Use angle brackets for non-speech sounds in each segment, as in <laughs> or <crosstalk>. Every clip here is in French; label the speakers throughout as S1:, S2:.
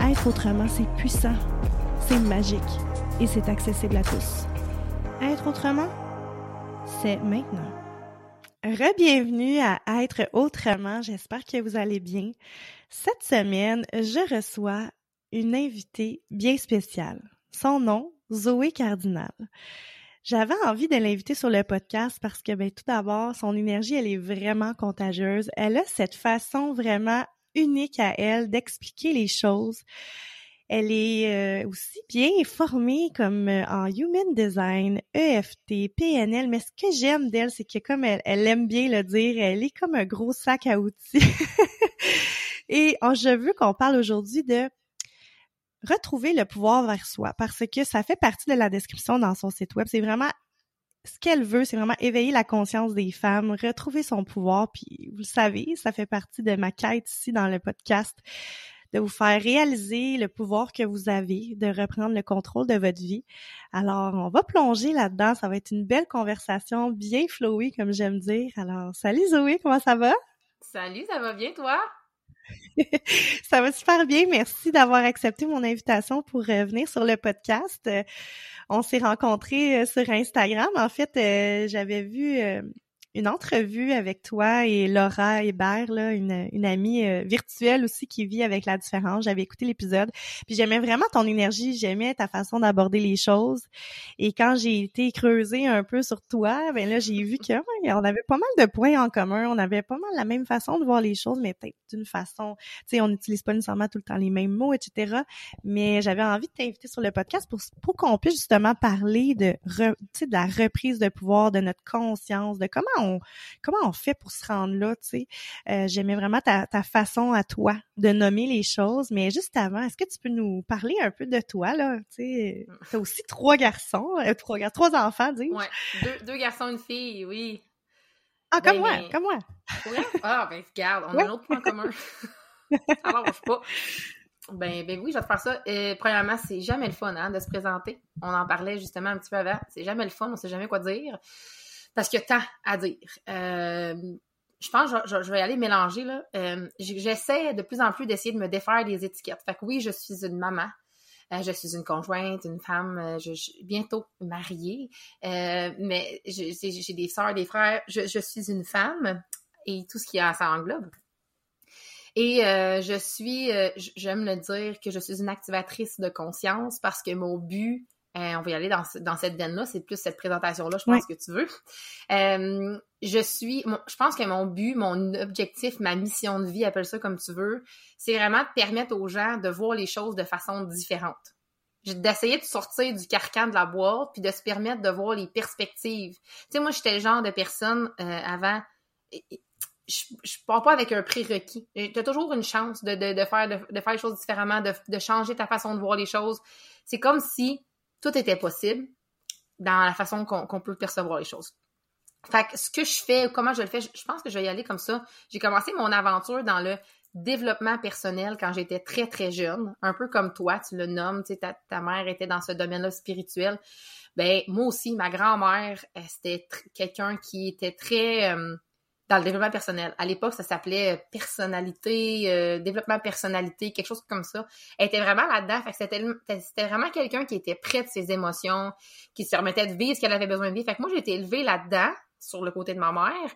S1: Être autrement, c'est puissant, c'est magique et c'est accessible à tous. Être autrement, c'est maintenant. Rebienvenue à Être autrement. J'espère que vous allez bien. Cette semaine, je reçois une invitée bien spéciale. Son nom, Zoé Cardinal. J'avais envie de l'inviter sur le podcast parce que, ben, tout d'abord, son énergie, elle est vraiment contagieuse. Elle a cette façon vraiment unique à elle d'expliquer les choses. Elle est euh, aussi bien formée comme euh, en human design, EFT, PNL, mais ce que j'aime d'elle, c'est que comme elle, aime bien le dire, elle est comme un gros sac à outils. <laughs> Et oh, je veux qu'on parle aujourd'hui de retrouver le pouvoir vers soi parce que ça fait partie de la description dans son site web. C'est vraiment ce qu'elle veut, c'est vraiment éveiller la conscience des femmes, retrouver son pouvoir. Puis vous le savez, ça fait partie de ma quête ici dans le podcast de vous faire réaliser le pouvoir que vous avez, de reprendre le contrôle de votre vie. Alors, on va plonger là-dedans. Ça va être une belle conversation, bien flowée, comme j'aime dire. Alors, salut Zoé, comment ça va?
S2: Salut, ça va bien, toi? <laughs>
S1: ça va super bien. Merci d'avoir accepté mon invitation pour revenir sur le podcast. Euh, on s'est rencontrés euh, sur Instagram. En fait, euh, j'avais vu une entrevue avec toi et Laura Hébert, là, une, une amie euh, virtuelle aussi qui vit avec la différence. J'avais écouté l'épisode, puis j'aimais vraiment ton énergie, j'aimais ta façon d'aborder les choses. Et quand j'ai été creuser un peu sur toi, ben là j'ai vu que on avait pas mal de points en commun, on avait pas mal la même façon de voir les choses, mais peut-être d'une façon, tu sais, on n'utilise pas nécessairement tout le temps les mêmes mots, etc. Mais j'avais envie de t'inviter sur le podcast pour pour qu'on puisse justement parler de, de la reprise de pouvoir, de notre conscience, de comment comment on fait pour se rendre là, tu sais? Euh, j'aimais vraiment ta, façon à toi de nommer les choses, mais juste avant, est-ce que tu peux nous parler un peu de toi, là? Tu sais, t'as aussi trois garçons, euh, trois, trois enfants, dis
S2: Ouais, deux, deux garçons, une fille, oui.
S1: Ah, comme ben, moi, comme moi.
S2: Ah, ben, regarde, on a un autre point commun. <laughs> Alors, je pas. Ben, ben oui, je vais te faire ça. Euh, premièrement, c'est jamais le fun hein, de se présenter. On en parlait justement un petit peu avant. C'est jamais le fun, on sait jamais quoi dire parce qu'il y a tant à dire. Euh, je pense que je, vais aller mélanger. là. Euh, j'essaie de plus en plus d'essayer de me défaire des étiquettes. Fait que oui, je suis une maman. Euh, je suis une conjointe, une femme, je, bientôt mariée, mais j'ai des soeurs, des frères. Je, suis une femme et tout ce qui a, ça englobe. Et je suis, j'aime le dire que je suis une activatrice de conscience parce que mon but Euh, on va y aller dans, dans cette veine-là. C'est plus cette présentation-là, je pense que tu veux. Euh, je suis, je pense que mon but, mon objectif, ma mission de vie, appelle ça comme tu veux, c'est vraiment de permettre aux gens de voir les choses de façon différente. D'essayer de sortir du carcan de la boîte, puis de se permettre de voir les perspectives. Tu sais, moi, j'étais le genre de personne euh, avant je, je pars pas avec un prérequis. Tu as toujours une chance de, de, de faire, de, de, faire les choses différemment, de, de changer ta façon de voir les choses. C'est comme si tout était possible dans la façon qu'on peut percevoir les choses. Fait que ce que je fais, comment je le fais, je, pense que je vais y aller comme ça. J'ai commencé mon aventure dans le développement personnel quand j'étais très, très jeune, un peu comme toi, tu le nommes, tu sais, ta, mère était dans ce domaine-là spirituel. Ben, moi aussi, ma grand-mère, c'était quelqu'un qui était très... Euh, dans le développement personnel. À l'époque, ça s'appelait euh, personnalité, euh, développement personnalité, quelque chose comme ça. Elle était vraiment là-dedans. C'était, vraiment quelqu'un qui était près de ses émotions, qui se permettait de vivre ce qu'elle avait besoin de vivre. Fait moi, j'ai été élevée là-dedans, sur le côté de ma mère.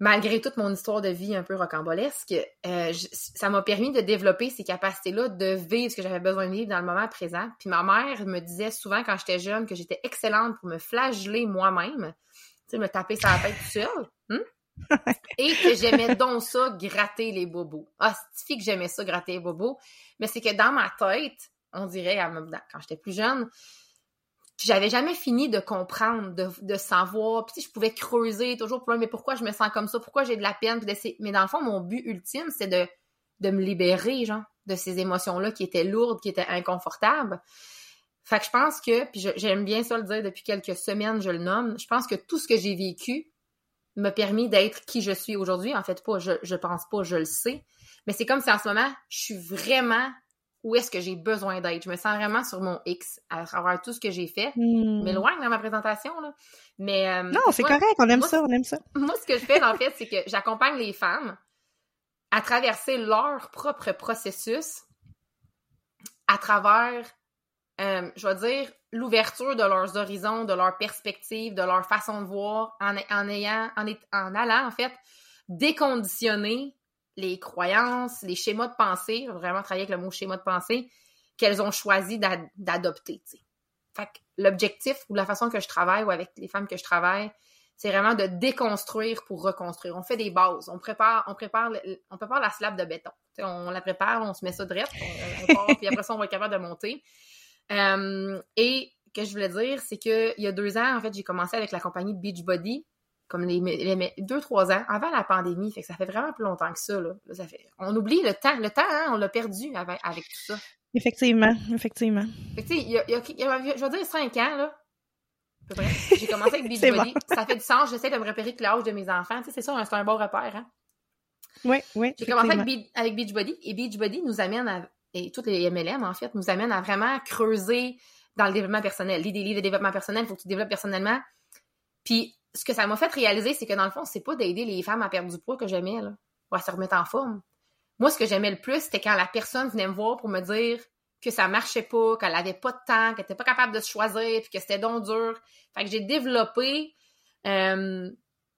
S2: Malgré toute mon histoire de vie un peu rocambolesque, euh, ça m'a permis de développer ces capacités-là de vivre ce que j'avais besoin de vivre dans le moment présent. Puis ma mère me disait souvent quand j'étais jeune que j'étais excellente pour me flageller moi-même sais, me taper sur la tête tout seul. Hmm? <laughs> Et que j'aimais donc ça, gratter les bobos. Ah, c'est que j'aimais ça, gratter les bobos? Mais c'est que dans ma tête, on dirait, quand j'étais plus jeune, j'avais jamais fini de comprendre, de, de savoir. Puis je pouvais creuser toujours pour mais pourquoi je me sens comme ça, pourquoi j'ai de la peine? mais dans le fond, mon but ultime, c'est de, de me libérer, genre, de ces émotions-là qui étaient lourdes, qui étaient inconfortables. Fait que je pense que, puis j'aime bien ça le dire depuis quelques semaines, je le nomme, je pense que tout ce que j'ai vécu m'a permis d'être qui je suis aujourd'hui. En fait, pas, je, je pense pas, je le sais. Mais c'est comme si en ce moment, je suis vraiment où est-ce que j'ai besoin d'être. Je me sens vraiment sur mon X à travers tout ce que j'ai fait. Hmm. Mais loin dans ma présentation, là. Mais.
S1: Euh, non, c'est correct, on aime ça, on aime ça.
S2: Moi, ce que je fais, en fait, c'est que j'accompagne les femmes à traverser leur propre processus à travers euh, je vais dire, l'ouverture de leurs horizons, de leurs perspectives, de leur façon de voir, en, ayant, en, allant, en fait, déconditionner les croyances, les schémas de pensée, vraiment travailler avec le mot schéma de pensée, qu'elles ont choisi d'adopter. Fait l'objectif ou la façon que je travaille ou avec les femmes que je travaille, c'est vraiment de déconstruire pour reconstruire. On fait des bases, on prépare, on prépare, on prépare la slab de béton. on la prépare, on se met ça direct, on, on puis après ça, on va être capable de monter. Euh, et que je voulais dire, c'est qu'il y a deux ans, en fait, j'ai commencé avec la compagnie Beachbody, comme les, deux, trois ans, avant la pandémie. Fait que ça fait vraiment plus longtemps que ça. Là. ça fait, on oublie le temps. Le temps, hein, on l'a perdu avec, tout ça.
S1: Effectivement, effectivement.
S2: Fait que, il y a, je vais dire cinq ans, là. <laughs> J'ai commencé avec Beachbody. Ça fait du sens. J'essaie de me repérer que l'âge de mes enfants. Tu sais, c'est ça, c'est un bon repère, hein.
S1: Oui, oui.
S2: J'ai commencé avec, avec Beachbody et Beachbody nous amène à, et toutes les MLM, en fait, nous amènent à vraiment creuser dans le développement personnel. Lis des livres de développement personnel, il faut que tu développes personnellement. Puis, ce que ça m'a fait réaliser, c'est que dans le fond, c'est pas d'aider les femmes à perdre du poids que j'aimais, là, ou à se remettre en forme. Moi, ce que j'aimais le plus, c'était quand la personne venait me voir pour me dire que ça marchait pas, qu'elle avait pas de temps, qu'elle était pas capable de se choisir, puis que c'était donc dur. Fait que j'ai développé euh,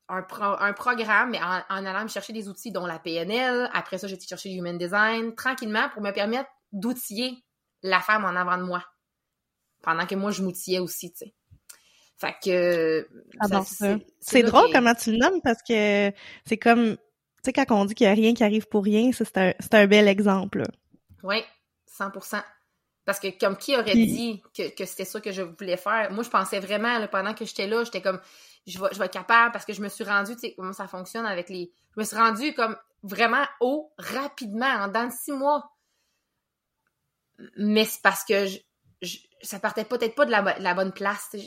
S2: un, un, programme, mais en, allant me chercher des outils, dont la PNL. Après ça, j'ai été chercher du Human Design, tranquillement, pour me permettre d'outiller la femme en avant de moi. Pendant que moi, je m'outillais aussi, tu sais. Fait que...
S1: Ah c'est drôle comment tu le nommes, parce que c'est comme... Tu sais, quand on dit qu'il n'y a rien qui arrive pour rien, c'est un, un bel exemple.
S2: Oui, 100% parce que comme qui aurait dit que, que c'était ça que je voulais faire? Moi, je pensais vraiment, là, pendant que j'étais là, j'étais comme, je vais, je vais être capable parce que je me suis rendue, tu sais, comment ça fonctionne avec les... Je me suis rendue comme vraiment haut, rapidement, en dans six mois. Mais c'est parce que je, ça partait peut-être pas de la, bonne place. Tu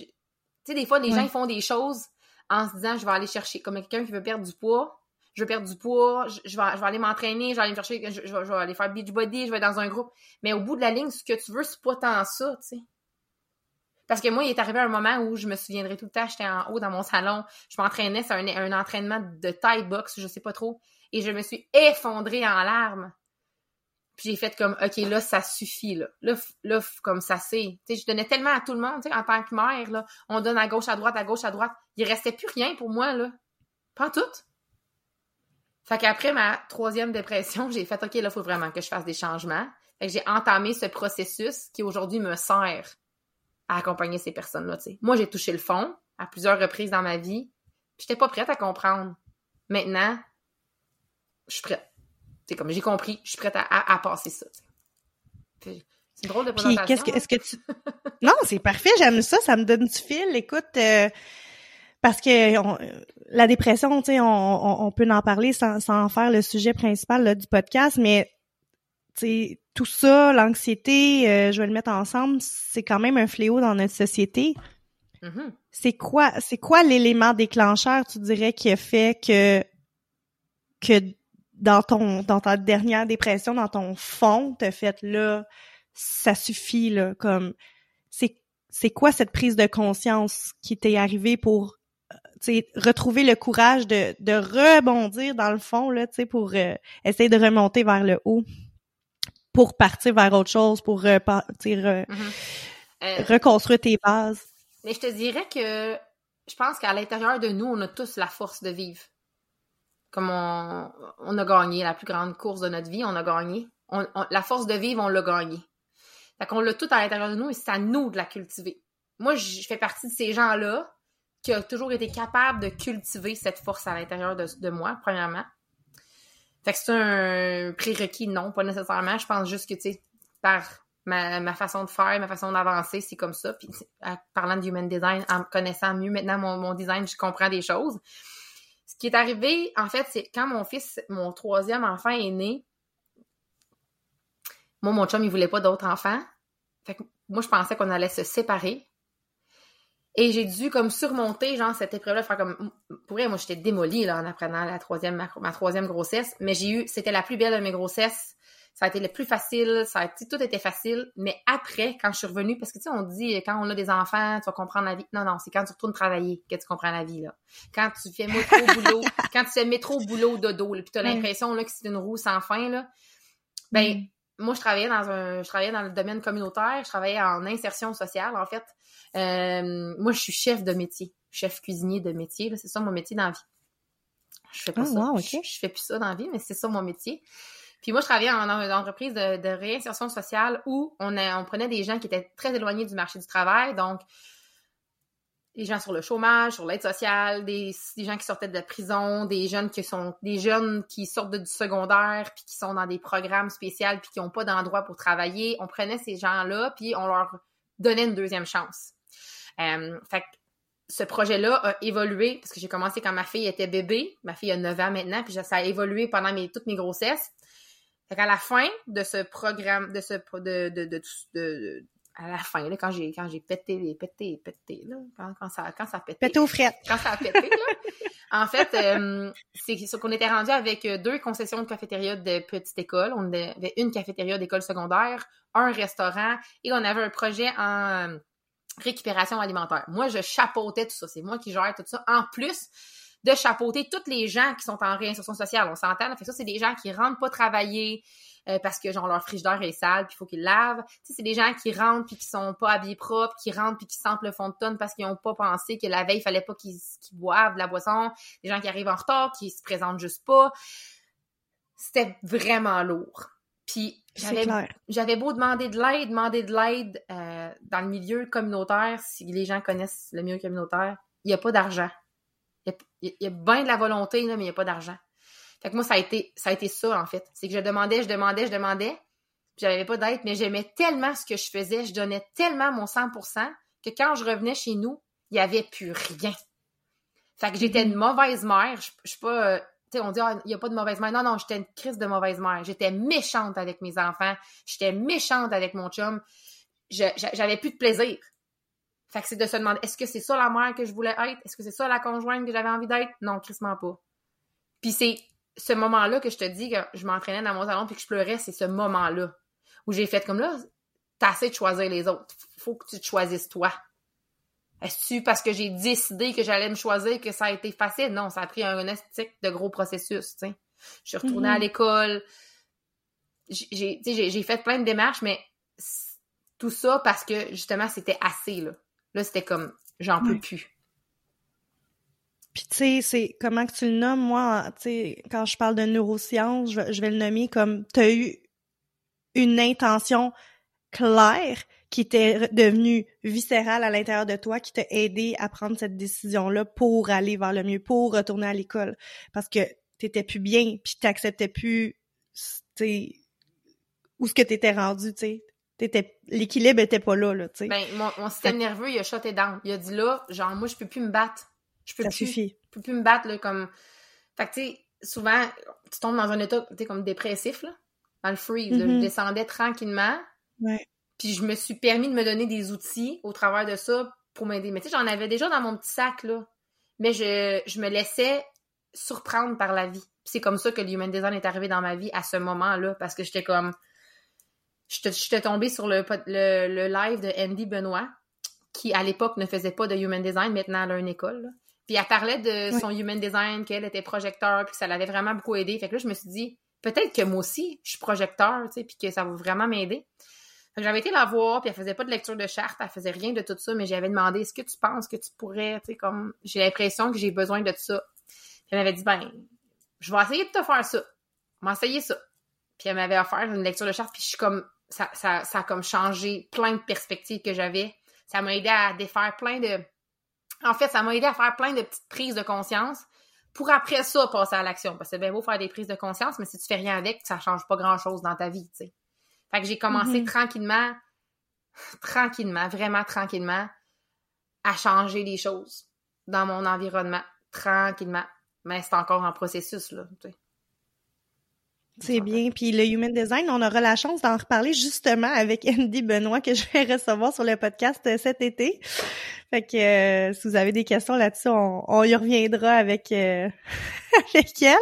S2: sais, des fois, les gens ils font des choses en se disant, je vais aller chercher, comme quelqu'un qui veut perdre du poids, je veux perdre du poids, je, vais, je vais aller m'entraîner, je vais aller me chercher, je, je, vais, aller faire beach body, je vais être dans un groupe. Mais au bout de la ligne, ce que tu veux, c'est pas tant ça, tu sais. Parce que moi, il est arrivé un moment où je me souviendrai tout le temps, j'étais en haut dans mon salon, je m'entraînais, c'est un, entraînement de Thai box, je sais pas trop, et je me suis effondrée en larmes. Puis j'ai fait comme, OK, là, ça suffit, là. Là, là comme ça c'est. Tu sais, je donnais tellement à tout le monde, tu sais, en tant que mère, là. On donne à gauche, à droite, à gauche, à droite. Il restait plus rien pour moi, là. Pas tout. Fait qu'après ma troisième dépression, j'ai fait, OK, là, il faut vraiment que je fasse des changements. Fait j'ai entamé ce processus qui aujourd'hui me sert à accompagner ces personnes-là. Moi, j'ai touché le fond à plusieurs reprises dans ma vie. J'étais pas prête à comprendre. Maintenant, je suis prête. C'est comme j'ai compris, je suis prête à, à, passer ça. C'est drôle de présentation.
S1: Puis qu'est-ce que, est-ce que tu... <laughs> non, c'est parfait, j'aime ça, ça me donne du fil. Écoute, euh, parce que la dépression, tu sais, on, on, peut en parler sans, sans en faire le sujet principal là, du podcast, mais tu sais, tout ça, l'anxiété, euh, je vais le mettre ensemble, c'est quand même un fléau dans notre société. Mm-hmm. C'est quoi, c'est quoi l'élément déclencheur, tu dirais, qui a fait que que dans ton dans ta dernière dépression, dans ton fond, t'as fait là, ça suffit là, comme c'est c'est quoi cette prise de conscience qui t'est arrivée pour retrouver le courage de, de rebondir dans le fond là, pour euh, essayer de remonter vers le haut, pour partir vers autre chose, pour euh, mm-hmm. euh, reconstruire tes bases.
S2: Mais je te dirais que je pense qu'à l'intérieur de nous, on a tous la force de vivre. Comme on, on a gagné la plus grande course de notre vie, on a gagné. On, la force de vivre, on l'a gagné. Fait qu'on l'a tout à l'intérieur de nous et c'est à nous de la cultiver. Moi, je fais partie de ces gens-là qui ont toujours été capables de cultiver cette force à l'intérieur de, de, moi, premièrement. Fait que c'est un prérequis, non, pas nécessairement. Je pense juste que, tu sais, par ma, façon de faire, ma façon d'avancer, c'est comme ça. Puis en parlant de human design, en connaissant mieux maintenant mon, design, je comprends des choses. Ce qui est arrivé, en fait, c'est quand mon fils, mon troisième enfant est né, moi, mon chum, il voulait pas d'autres enfants. Fait que moi, je pensais qu'on allait se séparer. Et j'ai dû comme surmonter, genre, cette épreuve-là, faire comme. Pour vrai, moi, j'étais démolie, là, en apprenant la troisième, ma troisième grossesse. Mais j'ai eu. C'était la plus belle de mes grossesses ça a été le plus facile, ça a été, tout était facile, mais après, quand je suis revenue, parce que tu sais, on dit, quand on a des enfants, tu vas comprendre la vie. Non, non, c'est quand tu retournes travailler que tu comprends la vie, là. Quand tu fais métro <laughs> boulot, quand tu fais métro boulot dodo, là, puis t'as l'impression, là, que c'est une roue sans fin, là. Ben, mm. Moi, je travaillais dans un, je travaillais dans le domaine communautaire, je travaillais en insertion sociale, en fait. Euh, moi, je suis chef de métier, chef cuisinier de métier, c'est ça mon métier dans la vie. Je fais pas ah, ça. je, je, fais plus ça dans la vie, mais c'est ça mon métier. Puis moi, je travaillais en, entreprise de, réinsertion sociale où on, on prenait des gens qui étaient très éloignés du marché du travail, donc des gens sur le chômage, sur l'aide sociale, des, gens qui sortaient de la prison, des jeunes qui sont des jeunes qui sortent du secondaire puis qui sont dans des programmes spéciaux puis qui n'ont pas d'endroit pour travailler. On prenait ces gens-là puis on leur donnait une deuxième chance. Euh, fait que ce projet-là a évolué parce que j'ai commencé quand ma fille était bébé. Ma fille a 9 ans maintenant, puis ça a évolué pendant mes, toutes mes grossesses. Fait qu'à la fin de ce programme, de ce de, de, de, de à la fin, là, quand j'ai quand j'ai pété, pété, pété, là, quand, quand ça quand ça a pété.
S1: Pété aux frettes.
S2: Quand ça a pété, là. en fait, euh, c'est ce qu'on était rendu avec deux concessions de cafétéria de petite école. On avait une cafétéria d'école secondaire, un restaurant et on avait un projet en récupération alimentaire. Moi, je chapeautais tout ça. C'est moi qui gère tout ça. En plus, de chapeauter toutes les gens qui sont en réinsertion sociale. On s'entend. Fait ça, c'est des gens qui rentrent pas travailler euh, parce que genre leur frigidaire est sale puis il faut qu'ils lavent. Tu c'est des gens qui rentrent puis qui sont pas habillés propres, qui rentrent puis qui sentent le fond de tonne parce qu'ils ont pas pensé que la veille il fallait pas qu'ils boivent de la boisson. Des gens qui arrivent en retard, qui se présentent juste pas. C'était vraiment lourd. Puis j'avais, j'avais beau demander de l'aide, demander de l'aide euh, dans le milieu communautaire, si les gens connaissent le milieu communautaire, il n'y a pas d'argent. Il y, a, bien de la volonté, là, mais il n'y a pas d'argent. Fait que moi, ça a été ça, a été ça en fait. C'est que je demandais, je demandais, je demandais, puis j'avais pas d'aide, mais j'aimais tellement ce que je faisais, je donnais tellement mon 100% que quand je revenais chez nous, il n'y avait plus rien. Fait que j'étais une mm-hmm. mauvaise mère. Je, je suis pas... Euh, tu sais, on dit, ah, il n'y a pas de mauvaise mère. Non, non, j'étais une crise de mauvaise mère. J'étais méchante avec mes enfants. J'étais méchante avec mon chum. J'avais plus de plaisir. Fait que c'est de se demander, est-ce que c'est ça la mère que je voulais être? Est-ce que c'est ça la conjointe que j'avais envie d'être? Non, crissement pas. Puis c'est ce moment-là que je te dis que je m'entraînais dans mon salon puis que je pleurais, c'est ce moment-là où j'ai fait comme là, t'as assez de choisir les autres. Faut que tu te choisisses toi. Est-ce parce que j'ai décidé que j'allais me choisir que ça a été facile? Non, ça a pris un esthétique de gros processus, tu sais. Je suis retournée à mm-hmm. l'école. J'ai, j'ai fait plein de démarches, mais tout ça parce que justement, c'était assez, là. Là, c'était comme, j'en peux plus.
S1: Puis tu sais, c'est comment que tu le nommes, moi, tu sais, quand je parle de neurosciences, je, vais le nommer comme tu as eu une intention claire qui était devenu viscéral à l'intérieur de toi, qui t'a aidé à prendre cette décision-là pour aller vers le mieux, pour retourner à l'école. Parce que t'étais plus bien, puis t'acceptais plus, tu où ce que t'étais rendu, tu sais. T'étais, l'équilibre était pas là, là, tu sais.
S2: Ben, mon, mon système nerveux, il a shoté down. Il a dit là, genre, moi, je peux plus me battre. Je peux
S1: Ça
S2: plus,
S1: suffit.
S2: je peux plus me battre, là, comme... Fait que, tu sais, souvent, tu tombes dans un état, tu comme dépressif, là, dans le freeze, là. Je descendais tranquillement,
S1: Ouais.
S2: puis je me suis permis de me donner des outils au travers de ça pour m'aider. Mais tu sais, j'en avais déjà dans mon petit sac, là. Mais je, je me laissais surprendre par la vie. Puis c'est comme ça que le Human Design est arrivé dans ma vie à ce moment-là, parce que j'étais comme... J'étais j'étais tombée sur le, le, le live de Andy Benoit, qui à l'époque ne faisait pas de Human Design, maintenant elle a une école. là. Puis elle parlait de
S1: Oui.
S2: son Human Design, qu'elle était projecteur, puis que ça l'avait vraiment beaucoup aidé. Fait que là, je me suis dit, peut-être que moi aussi, je suis projecteur, tu sais, puis que ça va vraiment m'aider. Fait que j'avais été la voir, puis elle faisait pas de lecture de charte, elle faisait rien de tout ça, mais j'avais demandé, est-ce que tu penses que tu pourrais, tu sais, comme, j'ai l'impression que j'ai besoin de ça. Puis elle m'avait dit, ben, je vais essayer de te faire ça. On va essayer ça. Puis elle m'avait offert une lecture de charte, puis je suis comme, ça, ça, ça a comme changé plein de perspectives que j'avais. Ça m'a aidé à défaire plein de... En fait, ça m'a aidé à faire plein de petites prises de conscience pour après ça passer à l'action. Parce que c'est bien beau faire des prises de conscience, mais si tu fais rien avec, ça change pas grand-chose dans ta vie, tu sais. Fait que j'ai commencé
S1: Mhm.
S2: tranquillement, tranquillement, vraiment tranquillement, à changer les choses dans mon environnement. Tranquillement. Mais c'est encore en processus, là, tu sais.
S1: C'est bien. Puis le Human Design, on aura la chance d'en reparler justement avec <laughs> Andy Benoît que je vais recevoir sur le podcast euh, cet été. Fait que euh, si vous avez des questions là-dessus, on, on y reviendra avec euh, <laughs> avec elle.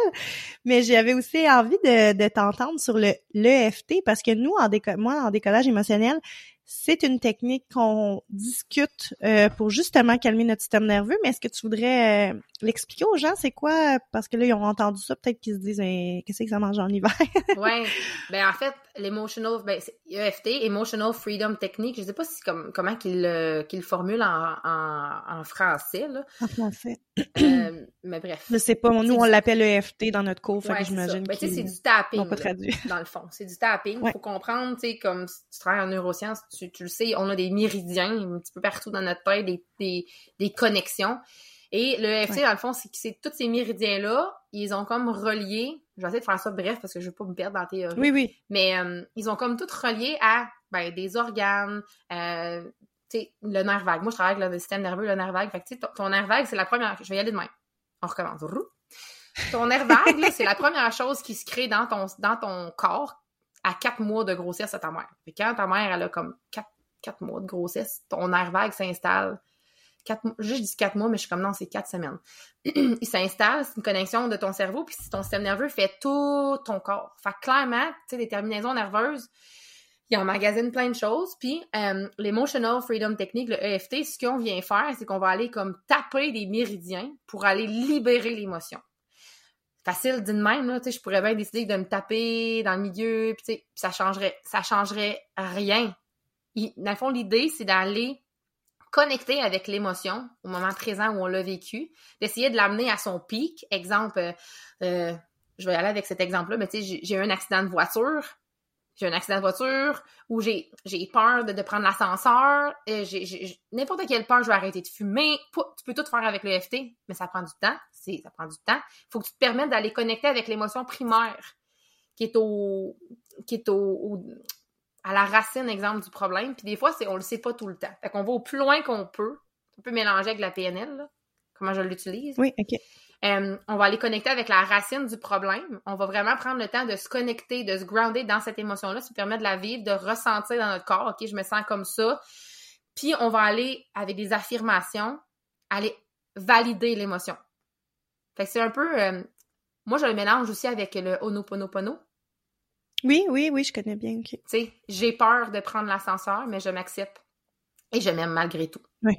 S1: Mais j'avais aussi envie de, de t'entendre sur le l'EFT parce que nous, en déco moi, en décollage émotionnel, c'est une technique qu'on discute euh, pour justement calmer notre système nerveux. Mais est-ce que tu voudrais euh, l'expliquer aux gens? C'est quoi? Parce que là, ils ont entendu ça, peut-être qu'ils se disent Eh, qu'est-ce que ça mange en hiver? <laughs>
S2: ouais. Ben, en fait, l'emotional, ben, EFT, Emotional Freedom Technique, je sais pas si comme, comment qu'il le, qu'il le formule en, en, en français, là.
S1: en français.
S2: Euh, mais bref.
S1: Je sais pas, nous, on l'appelle EFT dans notre cours, fait
S2: Ouais,
S1: que
S2: c'est ça.
S1: j'imagine
S2: Ben, tu sais, c'est
S1: qu'ils
S2: du tapping. là,
S1: traduit. <laughs>
S2: dans le fond. C'est du tapping. Il
S1: Ouais.
S2: faut comprendre, tu sais, comme si tu travailles en neurosciences, tu, tu le sais, on a des méridiens un petit peu partout dans notre tête, des, des, des connexions. Et le
S1: Ouais.
S2: dans le fond, c'est que c'est tous ces méridiens-là, ils ont comme relié, je vais essayer de faire ça bref parce que je veux pas me perdre dans la théorie.
S1: Oui, oui.
S2: Mais euh, ils ont comme tout relié à ben, des organes, euh, tu sais, le nerf vague. Moi, je travaille avec le système nerveux, le nerf vague. Fait que, tu sais, ton, ton nerf vague, c'est la première... Je vais y aller de même. On recommence. Ton nerf vague, c'est la première chose qui se crée dans ton, dans ton corps à quatre mois de grossesse à ta mère. Fait quand ta mère, elle a comme quatre, quatre mois de grossesse, ton nerf vague s'installe. Juste je dis quatre mois, mais je suis comme non, c'est quatre semaines. <clears throat> Il s'installe, c'est une connexion de ton cerveau, puis ton système nerveux fait tout ton corps. Fait que clairement, tu sais, les terminaisons nerveuses, il emmagasine plein de choses. Puis euh, l'Emotional Freedom Technique, le EFT, ce qu'on vient faire, c'est qu'on va aller comme taper des méridiens pour aller libérer l'émotion. Facile d'une même, là, tu sais, je pourrais bien décider de me taper dans le milieu, puis tu sais, puis ça changerait, ça changerait rien. Dans le fond, l'idée, c'est d'aller connecter avec l'émotion au moment présent où on l'a vécu, d'essayer de l'amener à son pic. Exemple, euh, euh, je vais aller avec cet exemple-là, mais tu sais, j'ai- eu un accident de voiture, j'ai un accident de voiture où j'ai peur de, de prendre l'ascenseur, euh, n'importe quelle peur, je vais arrêter de fumer, tu peux tout faire avec le FT, mais ça prend du temps, ça prend du temps. Il faut que tu te permettes d'aller connecter avec l'émotion primaire qui est au qui est au- à la racine exemple du problème, puis des fois c'est on le sait pas tout le temps. Fait qu'on va au plus loin qu'on peut, on peut mélanger avec la PNL là, comment je l'utilise.
S1: Oui, OK.
S2: Euh, on va aller connecter avec la racine du problème. On va vraiment prendre le temps de se connecter, de se grounder dans cette émotion-là, ça permet de la vivre, de ressentir dans notre corps, OK, je me sens comme ça. Puis on va aller avec des affirmations, aller valider l'émotion. Fait que c'est un peu euh, moi je le mélange aussi avec le Ho'oponopono.
S1: Oui, oui, oui, je connais bien.
S2: Tu sais, j'ai peur de prendre l'ascenseur, mais je m'accepte et je m'aime malgré tout.
S1: Oui.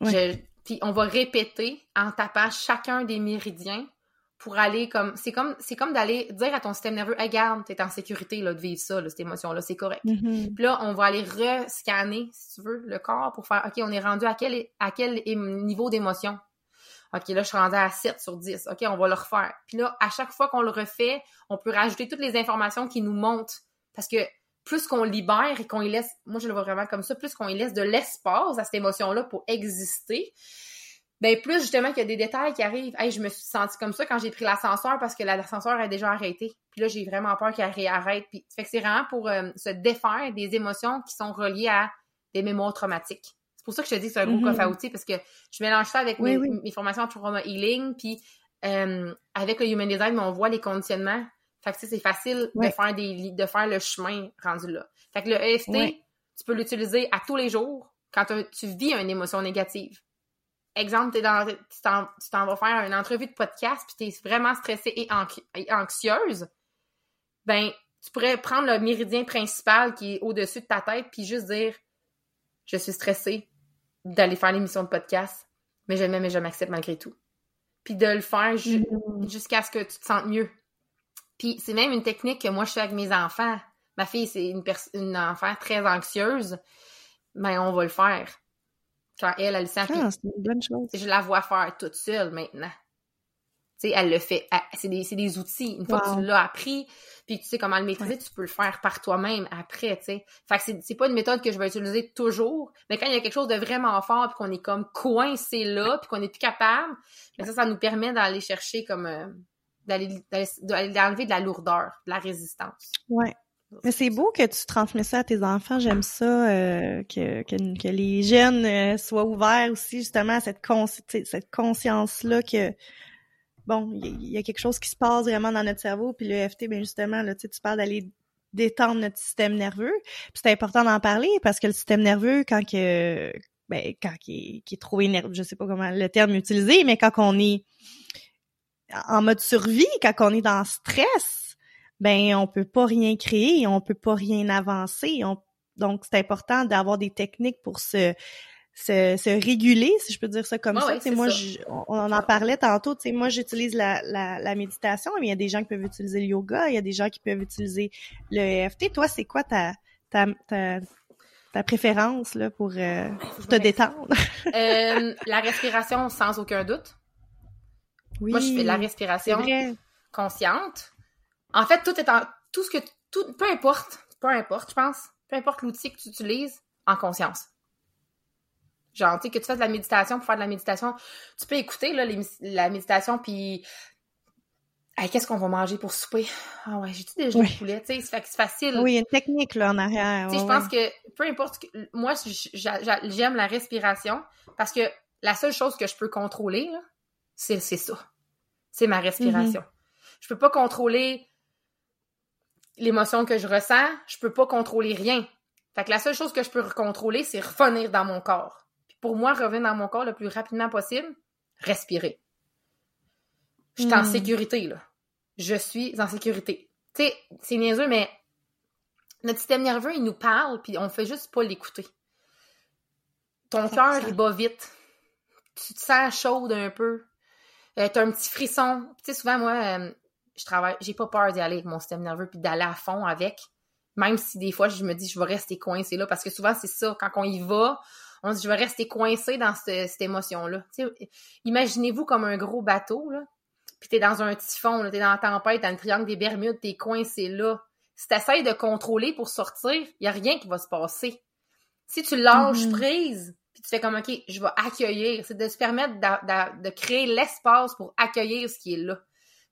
S1: Oui.
S2: Je- Puis on va répéter en tapant chacun des méridiens pour aller comme c'est comme c'est comme d'aller dire à ton système nerveux hey, regarde t'es en sécurité là de vivre ça là, cette émotion là c'est correct
S1: Mhm.
S2: puis là on va aller rescanner si tu veux le corps pour faire ok on est rendu à quel à quel niveau d'émotion? Ok là je suis rendue à 7 sur 10 ok on va le refaire puis là à chaque fois qu'on le refait on peut rajouter toutes les informations qui nous montent parce que plus qu'on libère et qu'on y laisse, moi je le vois vraiment comme ça, plus qu'on y laisse de l'espace à cette émotion-là pour exister, ben plus justement qu'il y a des détails qui arrivent. Hey, je me suis sentie comme ça quand j'ai pris l'ascenseur parce que l'ascenseur a déjà arrêté. Puis là, j'ai vraiment peur qu'il réarrête. Puis fait que c'est vraiment pour euh, se défaire des émotions qui sont reliées à des mémoires traumatiques. C'est pour ça que je te dis que c'est un gros coffre à outils parce que je mélange ça avec mes, formations en trauma healing, puis euh, avec le human design, on voit les conditionnements. Fait que c'est facile de faire des de faire le chemin rendu là. Fait que le EFT, tu peux l'utiliser à tous les jours quand tu vis une émotion négative. Exemple, es dans, tu t'en vas faire une entrevue de podcast, puis tu es vraiment stressée et, anxieuse, ben, tu pourrais prendre le méridien principal qui est au-dessus de ta tête, puis juste dire Je suis stressée d'aller faire l'émission de podcast, mais je m'aime et je m'accepte malgré tout. Puis de le faire mm. jusqu'à ce que tu te sentes mieux. Puis c'est même une technique que moi je fais avec mes enfants. Ma fille, c'est une, une enfant très anxieuse. Ben, on va le faire quand elle, elle sent.
S1: Ah, c'est une bonne chose.
S2: Je la vois faire toute seule maintenant. Tu sais, elle le fait. C'est des, des, outils. Une fois que tu l'as appris, puis tu sais comment le maîtriser, tu peux le faire par toi-même après, tu sais. Fait que c'est pas une méthode que je vais utiliser toujours, mais quand il y a quelque chose de vraiment fort, puis qu'on est comme coincé là, puis qu'on est plus capable, mais ça, ça nous permet d'aller chercher comme... Euh, d'aller d'enlever de la lourdeur, de la résistance.
S1: Ouais. Mais c'est beau que tu transmets ça à tes enfants. J'aime ça, euh, que, que, que, les jeunes euh, soient ouverts aussi justement à cette, cette conscience-là que, bon, il y, a quelque chose qui se passe vraiment dans notre cerveau. Puis le FT, bien justement, là, tu parles d'aller détendre notre système nerveux. Puis c'est important d'en parler parce que le système nerveux, quand que ben, quand il est trop énervé, je sais pas comment le terme utilisé, mais quand on est en mode survie, quand on est dans stress, ben on peut pas rien créer, on peut pas rien avancer. donc c'est important d'avoir des techniques pour se, se, réguler, si je peux dire ça comme ça. moi, on, en parlait tantôt. Moi, j'utilise la, la, méditation, mais il y a des gens qui peuvent utiliser le yoga, il y a des gens qui peuvent utiliser le EFT. Toi, c'est quoi ta, ta, ta, préférence là, pour, euh, te détendre?
S2: Euh, la respiration, sans aucun doute. Oui, moi, je fais la respiration consciente. En fait, tout est en. Tout ce que. Tout, peu importe, peu importe, je pense, peu importe l'outil que tu utilises, en conscience. Genre, tu sais, que tu fasses de la méditation pour faire de la méditation, tu peux écouter là, la méditation, puis. Hey, qu'est-ce qu'on va manger pour souper? Ah ouais, j'ai-tu déjà oui. poulet? Tu sais, c'est facile.
S1: Oui, il y a une technique là en arrière.
S2: Tu sais, je pense que peu importe. moi, j'aime la respiration parce que la seule chose que je peux contrôler, c'est ça. C'est ma respiration. Mm-hmm. Je peux pas contrôler l'émotion que je ressens, je peux pas contrôler rien. Fait que la seule chose que je peux contrôler, c'est revenir dans mon corps. Pour moi, revenir dans mon corps le plus rapidement possible, respirer. Je suis en hmm. sécurité, là. Je suis en sécurité. Tu sais, c'est niaiseux, mais notre système nerveux, il nous parle, puis on fait juste pas l'écouter. Ton cœur, il bat vite. Tu te sens chaude un peu. Euh, t'as un petit frisson. Tu sais, souvent, moi, euh, je travaille, j'ai pas peur d'y aller avec mon système nerveux puis d'aller à fond avec. Même si des fois, je me dis, je vais rester coincé là, parce que souvent, c'est ça, quand on y va, on se dit, je vais rester coincé dans cette, émotion-là. Imaginez-vous comme un gros bateau, là, puis t'es dans un typhon, t'es dans la tempête, dans le triangle des Bermudes, t'es coincé là. Si t'essayes de contrôler pour sortir, il y a rien qui va se passer. Si tu lâches mm-hmm. prise, puis tu fais comme, OK, je vais accueillir, c'est de se permettre de créer l'espace pour accueillir ce qui est là.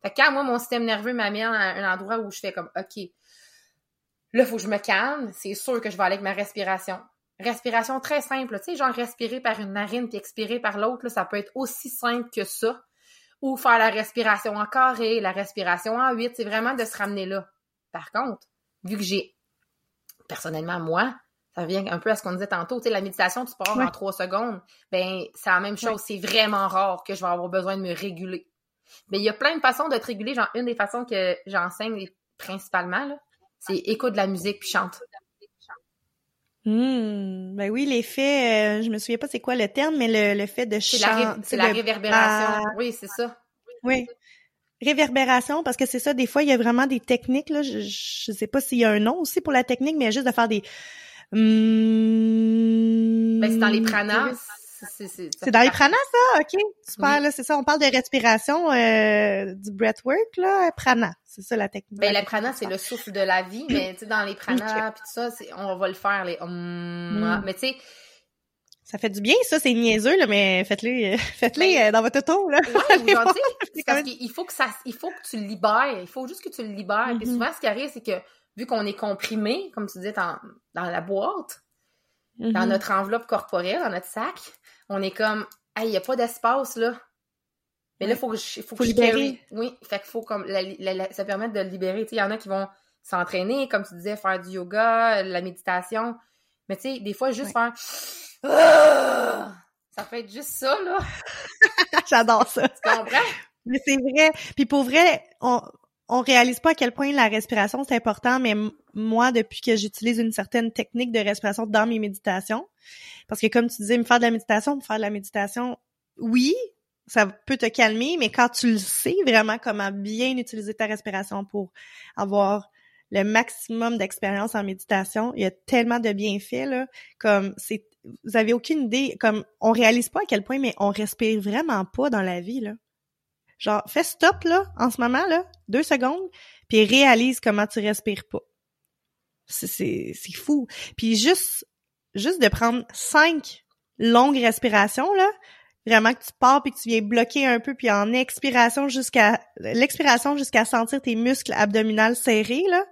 S2: Fait que quand moi, mon système nerveux m'amène à un endroit où je fais comme, OK, là, il faut que je me calme, c'est sûr que je vais aller avec ma respiration. Respiration très simple, tu sais, genre respirer par une narine puis expirer par l'autre, ça peut être aussi simple que ça. Ou faire la respiration en carré, la respiration en huit, c'est vraiment de se ramener là. Par contre, vu que j'ai, personnellement, moi, ça revient un peu à ce qu'on disait tantôt, tu sais, la méditation, tu pars en trois secondes, ben, c'est la même chose, c'est vraiment rare que je vais avoir besoin de me réguler. Mais il y a plein de façons de te réguler. Genre, une des façons que j'enseigne principalement, c'est écoute de la musique puis chante.
S1: Mmh, ben oui, l'effet, euh, je me souviens pas c'est quoi le terme, mais le, fait de chanter.
S2: C'est la, réverbération. oui, c'est ça.
S1: Oui. Réverbération, parce que c'est ça, des fois, il y a vraiment des techniques, là. Je, je sais pas s'il y a un nom aussi pour la technique, mais juste de faire des.
S2: Mmh, ben, c'est dans les pranas.
S1: C'est dans les prana, ça? OK. Super, là, c'est ça. On parle de respiration, euh, du breathwork, là. Prana. C'est ça, la technique.
S2: Ben, la prana, c'est le souffle de la vie, mais, tu sais, dans les <coughs> prana, puis tout ça, on va le faire, les mm. Mais, tu sais,
S1: ça fait du bien, ça, c'est niaiseux, là, mais faites-le, <laughs> faites-le ben, euh, dans votre auto, là.
S2: Ouais, <laughs> parce qu'il faut que ça, il faut que tu le libères. Il faut juste que tu le libères. Puis mm-hmm. souvent, ce qui arrive, c'est que, vu qu'on est comprimé, comme tu disais, dans, dans la boîte, dans mm-hmm. notre enveloppe corporelle, dans notre sac, on est comme, il n'y a pas d'espace, là. Mais là, il faut que je, faut, libérer. Oui, fait qu'il faut comme, ça permet de le libérer. Il y en a qui vont s'entraîner, comme tu disais, faire du yoga, la méditation. Mais tu sais, des fois, juste faire ah! Ça peut être juste ça, là. <laughs>
S1: J'adore ça.
S2: Tu comprends?
S1: Mais c'est vrai. Puis pour vrai, on, on réalise pas à quel point la respiration c'est important, mais moi, depuis que j'utilise une certaine technique de respiration dans mes méditations, parce que comme tu disais, me faire de la méditation, me faire de la méditation, oui, ça peut te calmer, mais quand tu le sais vraiment comment bien utiliser ta respiration pour avoir le maximum d'expérience en méditation, il y a tellement de bienfaits là, comme c'est vous avez aucune idée, comme on réalise pas à quel point, mais on respire vraiment pas dans la vie, là. Genre, fais stop, là, en ce moment, là, deux secondes, puis réalise comment tu respires pas. C'est fou. Puis juste, juste de prendre cinq longues respirations, là, vraiment que tu pars puis que tu viens bloquer un peu, puis en expiration jusqu'à, l'expiration jusqu'à sentir tes muscles abdominaux serrés, là.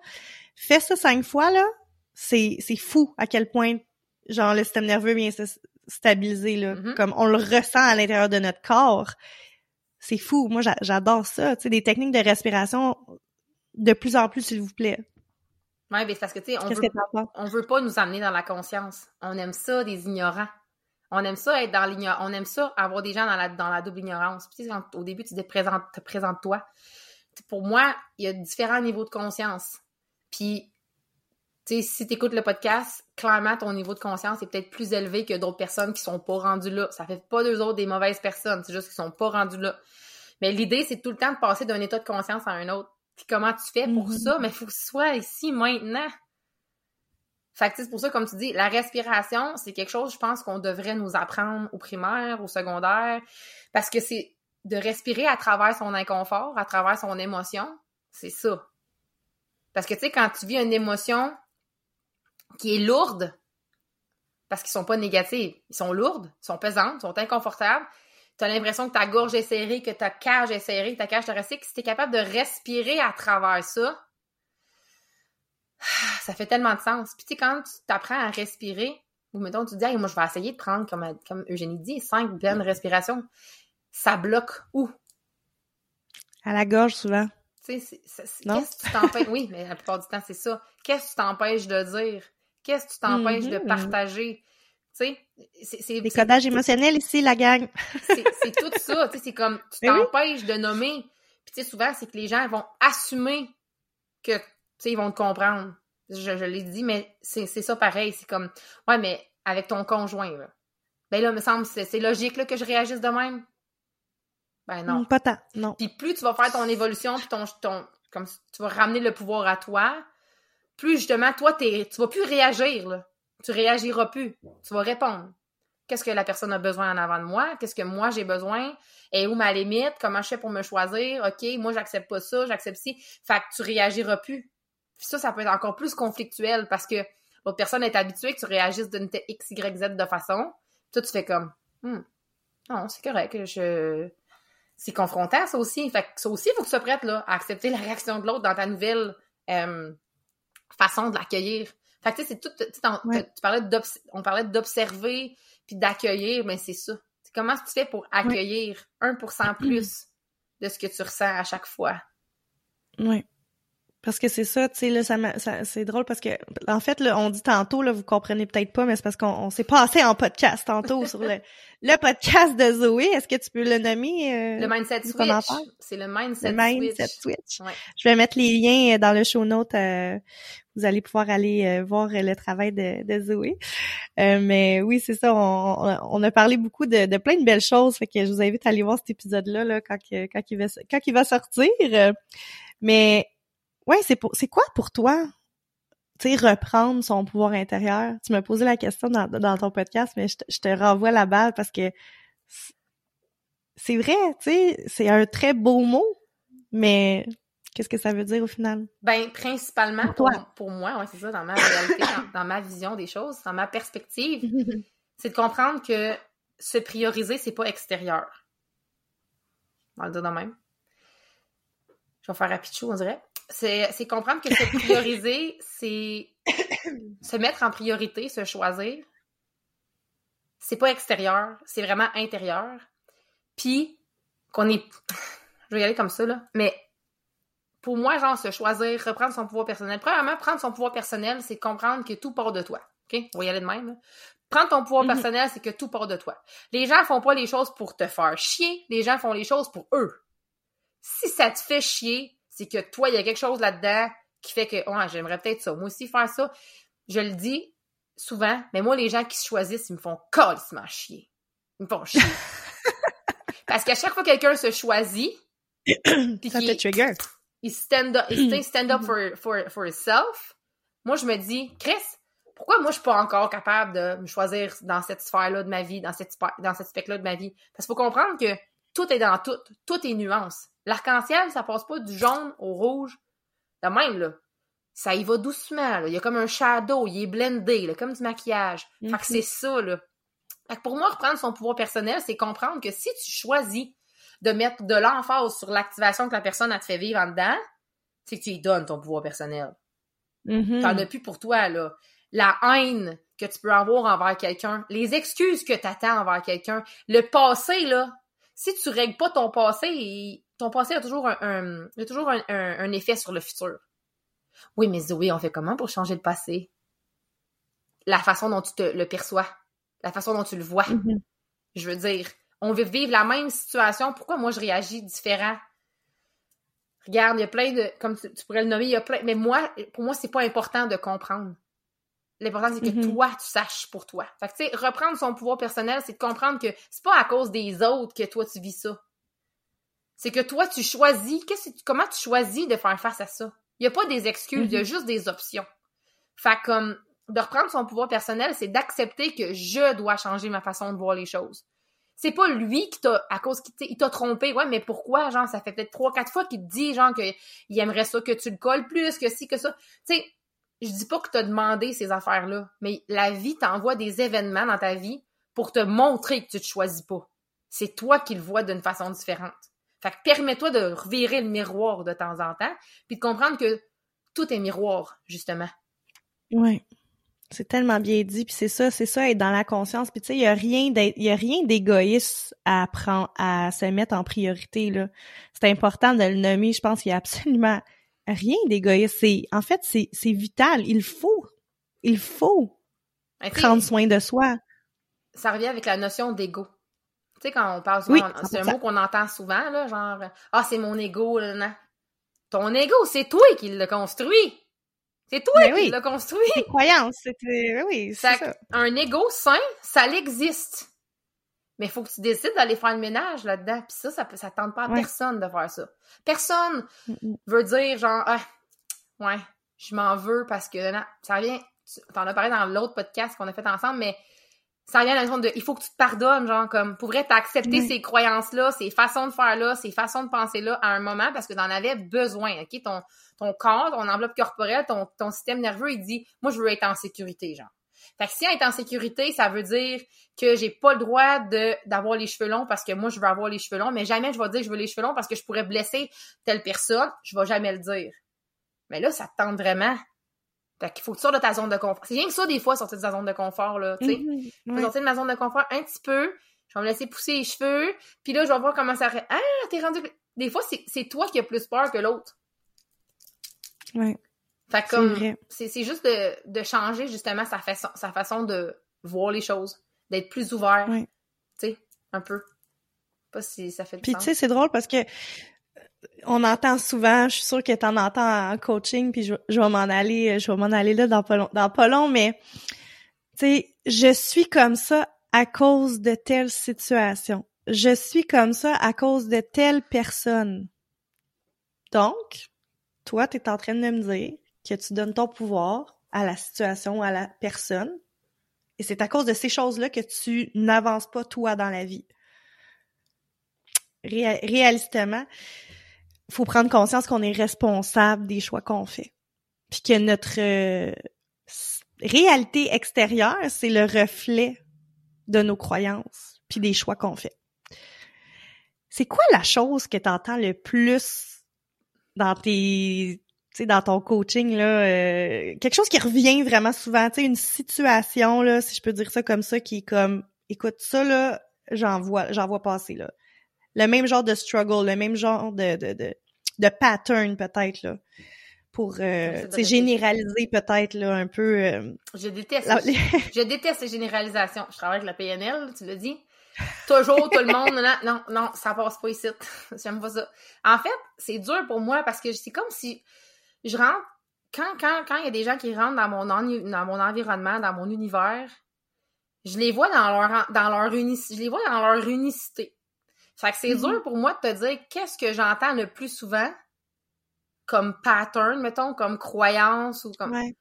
S1: Fais ça cinq fois, là. C'est, c'est fou à quel point genre le système nerveux vient se stabiliser là, mm-hmm. comme on le ressent à l'intérieur de notre corps. C'est fou, moi j'adore ça, tu sais des techniques de respiration de plus en plus s'il vous plaît.
S2: Ouais, mais c'est parce que tu sais on veut on veut pas nous amener dans la conscience. On aime ça des ignorants. On aime ça être dans l'ignorance. On aime ça avoir des gens dans la, dans la double ignorance. Puis, quand, au début, tu dis présente, te présente-toi. Pour moi, il y a différents niveaux de conscience. Puis si tu écoutes le podcast, clairement, ton niveau de conscience est peut-être plus élevé que d'autres personnes qui sont pas rendues là. Ça fait pas d'eux autres des mauvaises personnes, c'est juste qu'ils sont pas rendus là. Mais l'idée, c'est tout le temps de passer d'un état de conscience à un autre. Puis comment tu fais pour mm-hmm. ça? Mais il faut que ce soit ici, maintenant. Fait c'est pour ça, comme tu dis, la respiration, c'est quelque chose, je pense, qu'on devrait nous apprendre au primaire, au secondaire, parce que c'est de respirer à travers son inconfort, à travers son émotion, c'est ça. Parce que, tu sais, quand tu vis une émotion qui est lourde, parce qu'ils sont pas négatifs, ils sont lourdes, ils sont pesantes, ils sont inconfortables. Tu as l'impression que ta gorge est serrée, que ta cage est serrée, que ta cage thoracique, si tu es capable de respirer à travers ça, <sighs> ça fait tellement de sens. Puis tu sais, quand tu t'apprends à respirer, ou mettons, tu dis, moi, je vais essayer de prendre, comme, comme Eugénie dit, cinq pleines respirations, ça bloque où?
S1: À la gorge, souvent.
S2: Tu sais, qu'est-ce que tu t'empêches? oui, mais la plupart du temps, c'est ça. Qu'est-ce que tu t'empêches de dire? Qu'est-ce que tu t'empêches de mm-hmm. partager? Tu sais, c'est...
S1: Décodage émotionnel ici, la gang.
S2: c'est tout ça, tu sais, c'est comme, tu t'empêches de nommer. Puis tu sais, souvent, c'est que les gens vont assumer que, tu sais, ils vont te comprendre. Je, l'ai dit, mais c'est ça pareil. C'est comme, ouais, mais avec ton conjoint, là. Ben là, me semble, c'est logique, là, que je réagisse de même. Ben non.
S1: Mm, pas tant, non.
S2: Puis plus tu vas faire ton évolution, puis ton, ton, comme tu vas ramener le pouvoir à toi, plus justement, toi, t'es, tu vas plus réagir, là. Tu réagiras plus. Tu vas répondre. Qu'est-ce que la personne a besoin en avant de moi? Qu'est-ce que moi j'ai besoin? Et où ma limite? Comment je fais pour me choisir? OK, moi j'accepte pas ça, j'accepte ci. Fait que tu réagiras plus. Puis ça, ça peut être encore plus conflictuel parce que l'autre personne est habituée que tu réagisses d'une X, Y, Z de façon. Toi, tu fais comme, hmm, non, c'est correct, je, c'est confrontant, ça aussi. Fait que ça aussi, il faut que tu sois prête là, à accepter la réaction de l'autre dans ta nouvelle euh, façon de l'accueillir. Fait que tu sais, c'est tout. Tu parlais on parlait d'observer puis d'accueillir, mais c'est ça. comment tu fais pour accueillir 1% plus de ce que tu ressens à chaque fois?
S1: Oui. Parce que c'est ça, tu sais, là, ça, ça c'est drôle parce que, en fait, là, on dit tantôt, là, vous comprenez peut-être pas, mais c'est parce qu'on s'est passé en podcast tantôt sur le, <laughs> le podcast de Zoé. Est-ce que tu peux le nommer?
S2: Euh, le Mindset Switch. C'est le Mindset,
S1: le mindset Switch. Je vais mettre les liens dans le show note. Euh, vous allez pouvoir aller euh, voir le travail de, de Zoé. mais oui, c'est ça, on, on, a parlé beaucoup de, de, plein de belles choses, fait que je vous invite à aller voir cet épisode-là, là, quand, quand, il va, quand il va sortir. Mais Ouais, c'est pour c'est quoi pour toi? tu sais, reprendre son pouvoir intérieur? Tu m'as posé la question dans, dans ton podcast, mais je te, je te renvoie la balle parce que c'est vrai, tu sais, c'est un très beau mot, mais qu'est-ce que ça veut dire au final?
S2: Ben, principalement, pour, pour moi, ouais, c'est ça, dans ma réalité, dans, ma vision des choses, dans ma perspective, <laughs> c'est de comprendre que se prioriser, c'est pas extérieur. On va le dire de même. Je vais faire rapichou, on dirait. C'est comprendre que se <laughs> prioriser, c'est se mettre en priorité, se choisir. C'est pas extérieur, c'est vraiment intérieur. Puis qu'on est. <laughs> Je vais y aller comme ça, là. Mais pour moi, genre, se choisir, reprendre son pouvoir personnel. Premièrement, prendre son pouvoir personnel, c'est comprendre que tout part de toi. OK? On va y aller de même. Prendre ton pouvoir mhm. personnel, c'est que tout part de toi. Les gens font pas les choses pour te faire chier. Les gens font les choses pour eux. Si ça te fait chier, c'est que toi, il y a quelque chose là-dedans qui fait que, oh, j'aimerais peut-être ça. Moi aussi faire ça. Je le dis souvent, mais moi, les gens qui se choisissent, ils me font calissement chier. Ils me font chier. <laughs> Parce qu'à chaque fois que quelqu'un se choisit,
S1: ça te trigger.
S2: Il stand up, il stand up for, for, for himself. Moi, je me dis, Chris, pourquoi moi, je suis pas encore capable de me choisir dans cette sphère-là de ma vie, dans cette, dans cette spectre-là de ma vie? Parce qu'il faut comprendre que tout est dans tout. Tout est nuance. L'arc-en-ciel, ça passe pas du jaune au rouge. De même, là. Ça y va doucement, là. Il y a comme un shadow, il est blendé, là, comme du maquillage. Fait que mhm. c'est ça, là. Fait que pour moi, reprendre son pouvoir personnel, c'est comprendre que si tu choisis de mettre de l'emphase sur l'activation que la personne a te fait vivre en dedans, c'est que tu lui donnes ton pouvoir personnel.
S1: Mm
S2: T'en as plus pour toi, là. La haine que tu peux avoir envers quelqu'un, les excuses que tu attends envers quelqu'un, le passé, là. Si tu règles pas ton passé, ton passé a toujours un, a toujours un, effet sur le futur. Oui, mais Zoé, on fait comment pour changer le passé? La façon dont tu te le perçois, la façon dont tu le vois. Mm-hmm. Je veux dire, on veut vivre la même situation. Pourquoi moi je réagis différent? Regarde, il y a plein de, comme tu, pourrais le nommer, il y a plein, mais moi, pour moi, c'est pas important de comprendre. L'important, c'est que mm-hmm. toi, tu saches pour toi. Fait que, tu sais, reprendre son pouvoir personnel, c'est de comprendre que c'est pas à cause des autres que toi, tu vis ça. C'est que toi, tu choisis, qu'est-ce comment tu choisis de faire face à ça? Il y a pas des excuses, il y a mm-hmm. juste des options. Fait comme, de reprendre son pouvoir personnel, c'est d'accepter que je dois changer ma façon de voir les choses. C'est pas lui qui t'a, à cause qu'il t'a trompé. Ouais, mais pourquoi? Genre, ça fait peut-être trois, quatre fois qu'il te dit, genre, qu'il aimerait ça que tu le colles plus, que si, que ça. Tu sais, je dis pas que t'as demandé ces affaires-là, mais la vie t'envoie des événements dans ta vie pour te montrer que tu te choisis pas. C'est toi qui le vois d'une façon différente. Fait que permets-toi de revirer le miroir de temps en temps, puis de comprendre que tout est miroir, justement.
S1: Ouais. C'est tellement bien dit, puis c'est ça, c'est ça, être dans la conscience. Puis tu sais, il y a rien il y a rien d'égoïste à prendre, à se mettre en priorité là. C'est important de le nommer. Je pense qu'il y a absolument rien d'égoïste. C'est, en fait, c'est, c'est vital. Il faut, il faut prendre soin de soi.
S2: Ça revient avec la notion d'ego. Tu sais, quand on parle souvent, c'est un mot qu'on entend souvent, là, genre, ah, c'est mon ego, là, non. Ton ego, c'est toi qui le construit. C'est toi ben qui l'as construit.
S1: C'est croyance. C'était, oui, c'est ça.
S2: Un ego sain, ça l'existe. Mais il faut que tu décides d'aller faire le ménage là-dedans. Puis ça, ça ça tente pas à personne de faire ça. Personne veut dire genre, ah, ouais, je m'en veux parce que non, ça vient. T'en as parlé dans l'autre podcast qu'on a fait ensemble, mais ça vient à la de il faut que tu te pardonnes, genre comme pour vrai, t'as accepté ces croyances-là, ces façons de faire-là, ces façons de penser-là à un moment parce que t'en avais besoin, ok? Ton, ton corps, ton enveloppe corporelle, ton, ton système nerveux, il dit Moi, je veux être en sécurité, genre. Fait que si être en sécurité, ça veut dire que j'ai pas le droit de d'avoir les cheveux longs parce que moi, je veux avoir les cheveux longs, mais jamais je vais dire que je veux les cheveux longs parce que je pourrais blesser telle personne. Je vais jamais le dire. Mais là, ça te tente vraiment. Fait qu'il faut que tu sortes de ta zone de confort. C'est rien que ça, des fois, sortir de ta zone de confort, là, tu sais. Mm-hmm. sortir de ma zone de confort un petit peu. Je vais me laisser pousser les cheveux. Puis là, je vais voir comment ça... Ah, t'es rendu... Des fois, c'est toi qui as plus peur que l'autre.
S1: Ouais.
S2: Fait comme, c'est juste de, de, changer justement sa façon, sa façon de voir les choses, d'être plus ouvert, tu sais, un peu. Pas si ça fait du
S1: Puis tu sais, c'est drôle parce que on entend souvent, je suis sûre que t'en entends en coaching, puis je, je vais m'en aller, je vais m'en aller là dans pas long, dans pas long, mais tu sais, je suis comme ça à cause de telle situation. Je suis comme ça à cause de telle personne. Donc, toi, tu es en train de me dire que tu donnes ton pouvoir à la situation, à la personne. Et c'est à cause de ces choses-là que tu n'avances pas toi dans la vie. Ré réalistement, faut prendre conscience qu'on est responsable des choix qu'on fait. Puis que notre euh, réalité extérieure, c'est le reflet de nos croyances puis des choix qu'on fait. C'est quoi la chose que tu entends le plus dans tes sais dans ton coaching là euh, quelque chose qui revient vraiment souvent, tu sais une situation là si je peux dire ça comme ça qui est comme écoute ça là, j'en vois j'en vois passer là. Le même genre de struggle, le même genre de de de, de pattern peut-être là pour euh, généraliser peut-être là un peu euh,
S2: je déteste <laughs> je déteste les généralisations. Je travaille avec la PNL tu l'as dit. Toujours tout le monde non non non ça passe pas ici. <laughs> J'aime pas ça. En fait c'est dur pour moi parce que c'est comme si je rentre quand quand quand il y a des gens qui rentrent dans mon dans mon environnement dans mon univers je les vois dans leur dans leur unicité je les vois dans leur unicité fait que c'est mm-hmm. dur pour moi de te dire qu'est-ce que j'entends le plus souvent comme pattern, mettons, comme croyance ou comme. Ouais.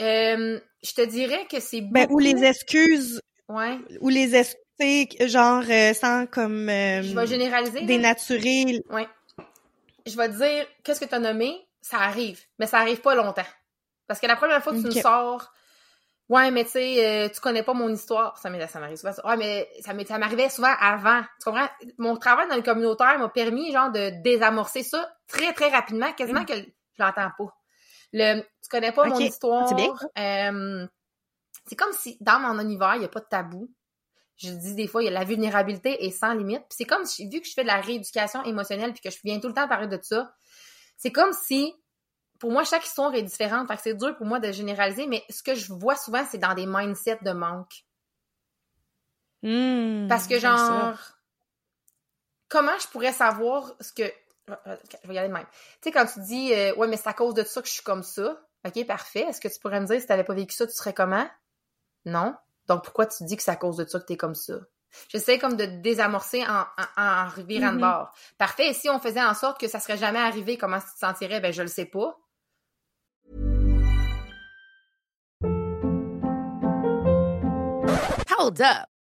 S2: Euh, je te dirais que c'est
S1: ben, ou les excuses.
S2: Ouais.
S1: Ou les excuses, genre, euh, sans comme. Euh,
S2: je vais généraliser.
S1: Dénaturer.
S2: Ouais. Je vais te dire, qu'est-ce que tu as nommé? Ça arrive. Mais ça arrive pas longtemps. Parce que la première fois que tu me sors Ouais, mais tu sais, euh, tu connais pas mon histoire. Ça m'arrive souvent. Ouais, mais ça m'arrivait souvent avant. Tu comprends? Mon travail dans le communautaire m'a permis, genre, de désamorcer ça très, très rapidement, quasiment que je l'entends pas. Le, tu connais pas mon histoire. C'est bien. Euh, c'est comme si, dans mon univers, il y a pas de tabou. Je dis des fois, il y a la vulnérabilité et sans limite. Puis c'est comme si, vu que je fais de la rééducation émotionnelle puis que je viens tout le temps parler de ça, c'est comme si pour moi, chaque histoire est différente. Fait que c'est dur pour moi de généraliser, mais ce que je vois souvent, c'est dans des mindsets de manque.
S1: Hmm,
S2: Parce que, genre, comment je pourrais savoir ce que. Euh, euh, je vais y aller de même. Tu sais, quand tu dis, euh, ouais, mais c'est à cause de ça que je suis comme ça. Ok, parfait. Est-ce que tu pourrais me dire si tu n'avais pas vécu ça, tu serais comment? Non. Donc, pourquoi tu dis que c'est à cause de ça que tu es comme ça? J'essaie comme de désamorcer en, en, en revirant de mm-hmm. bord. Parfait. Et si on faisait en sorte que ça serait jamais arrivé, comment tu te sentirais? Ben, je le sais pas.
S3: Hold up.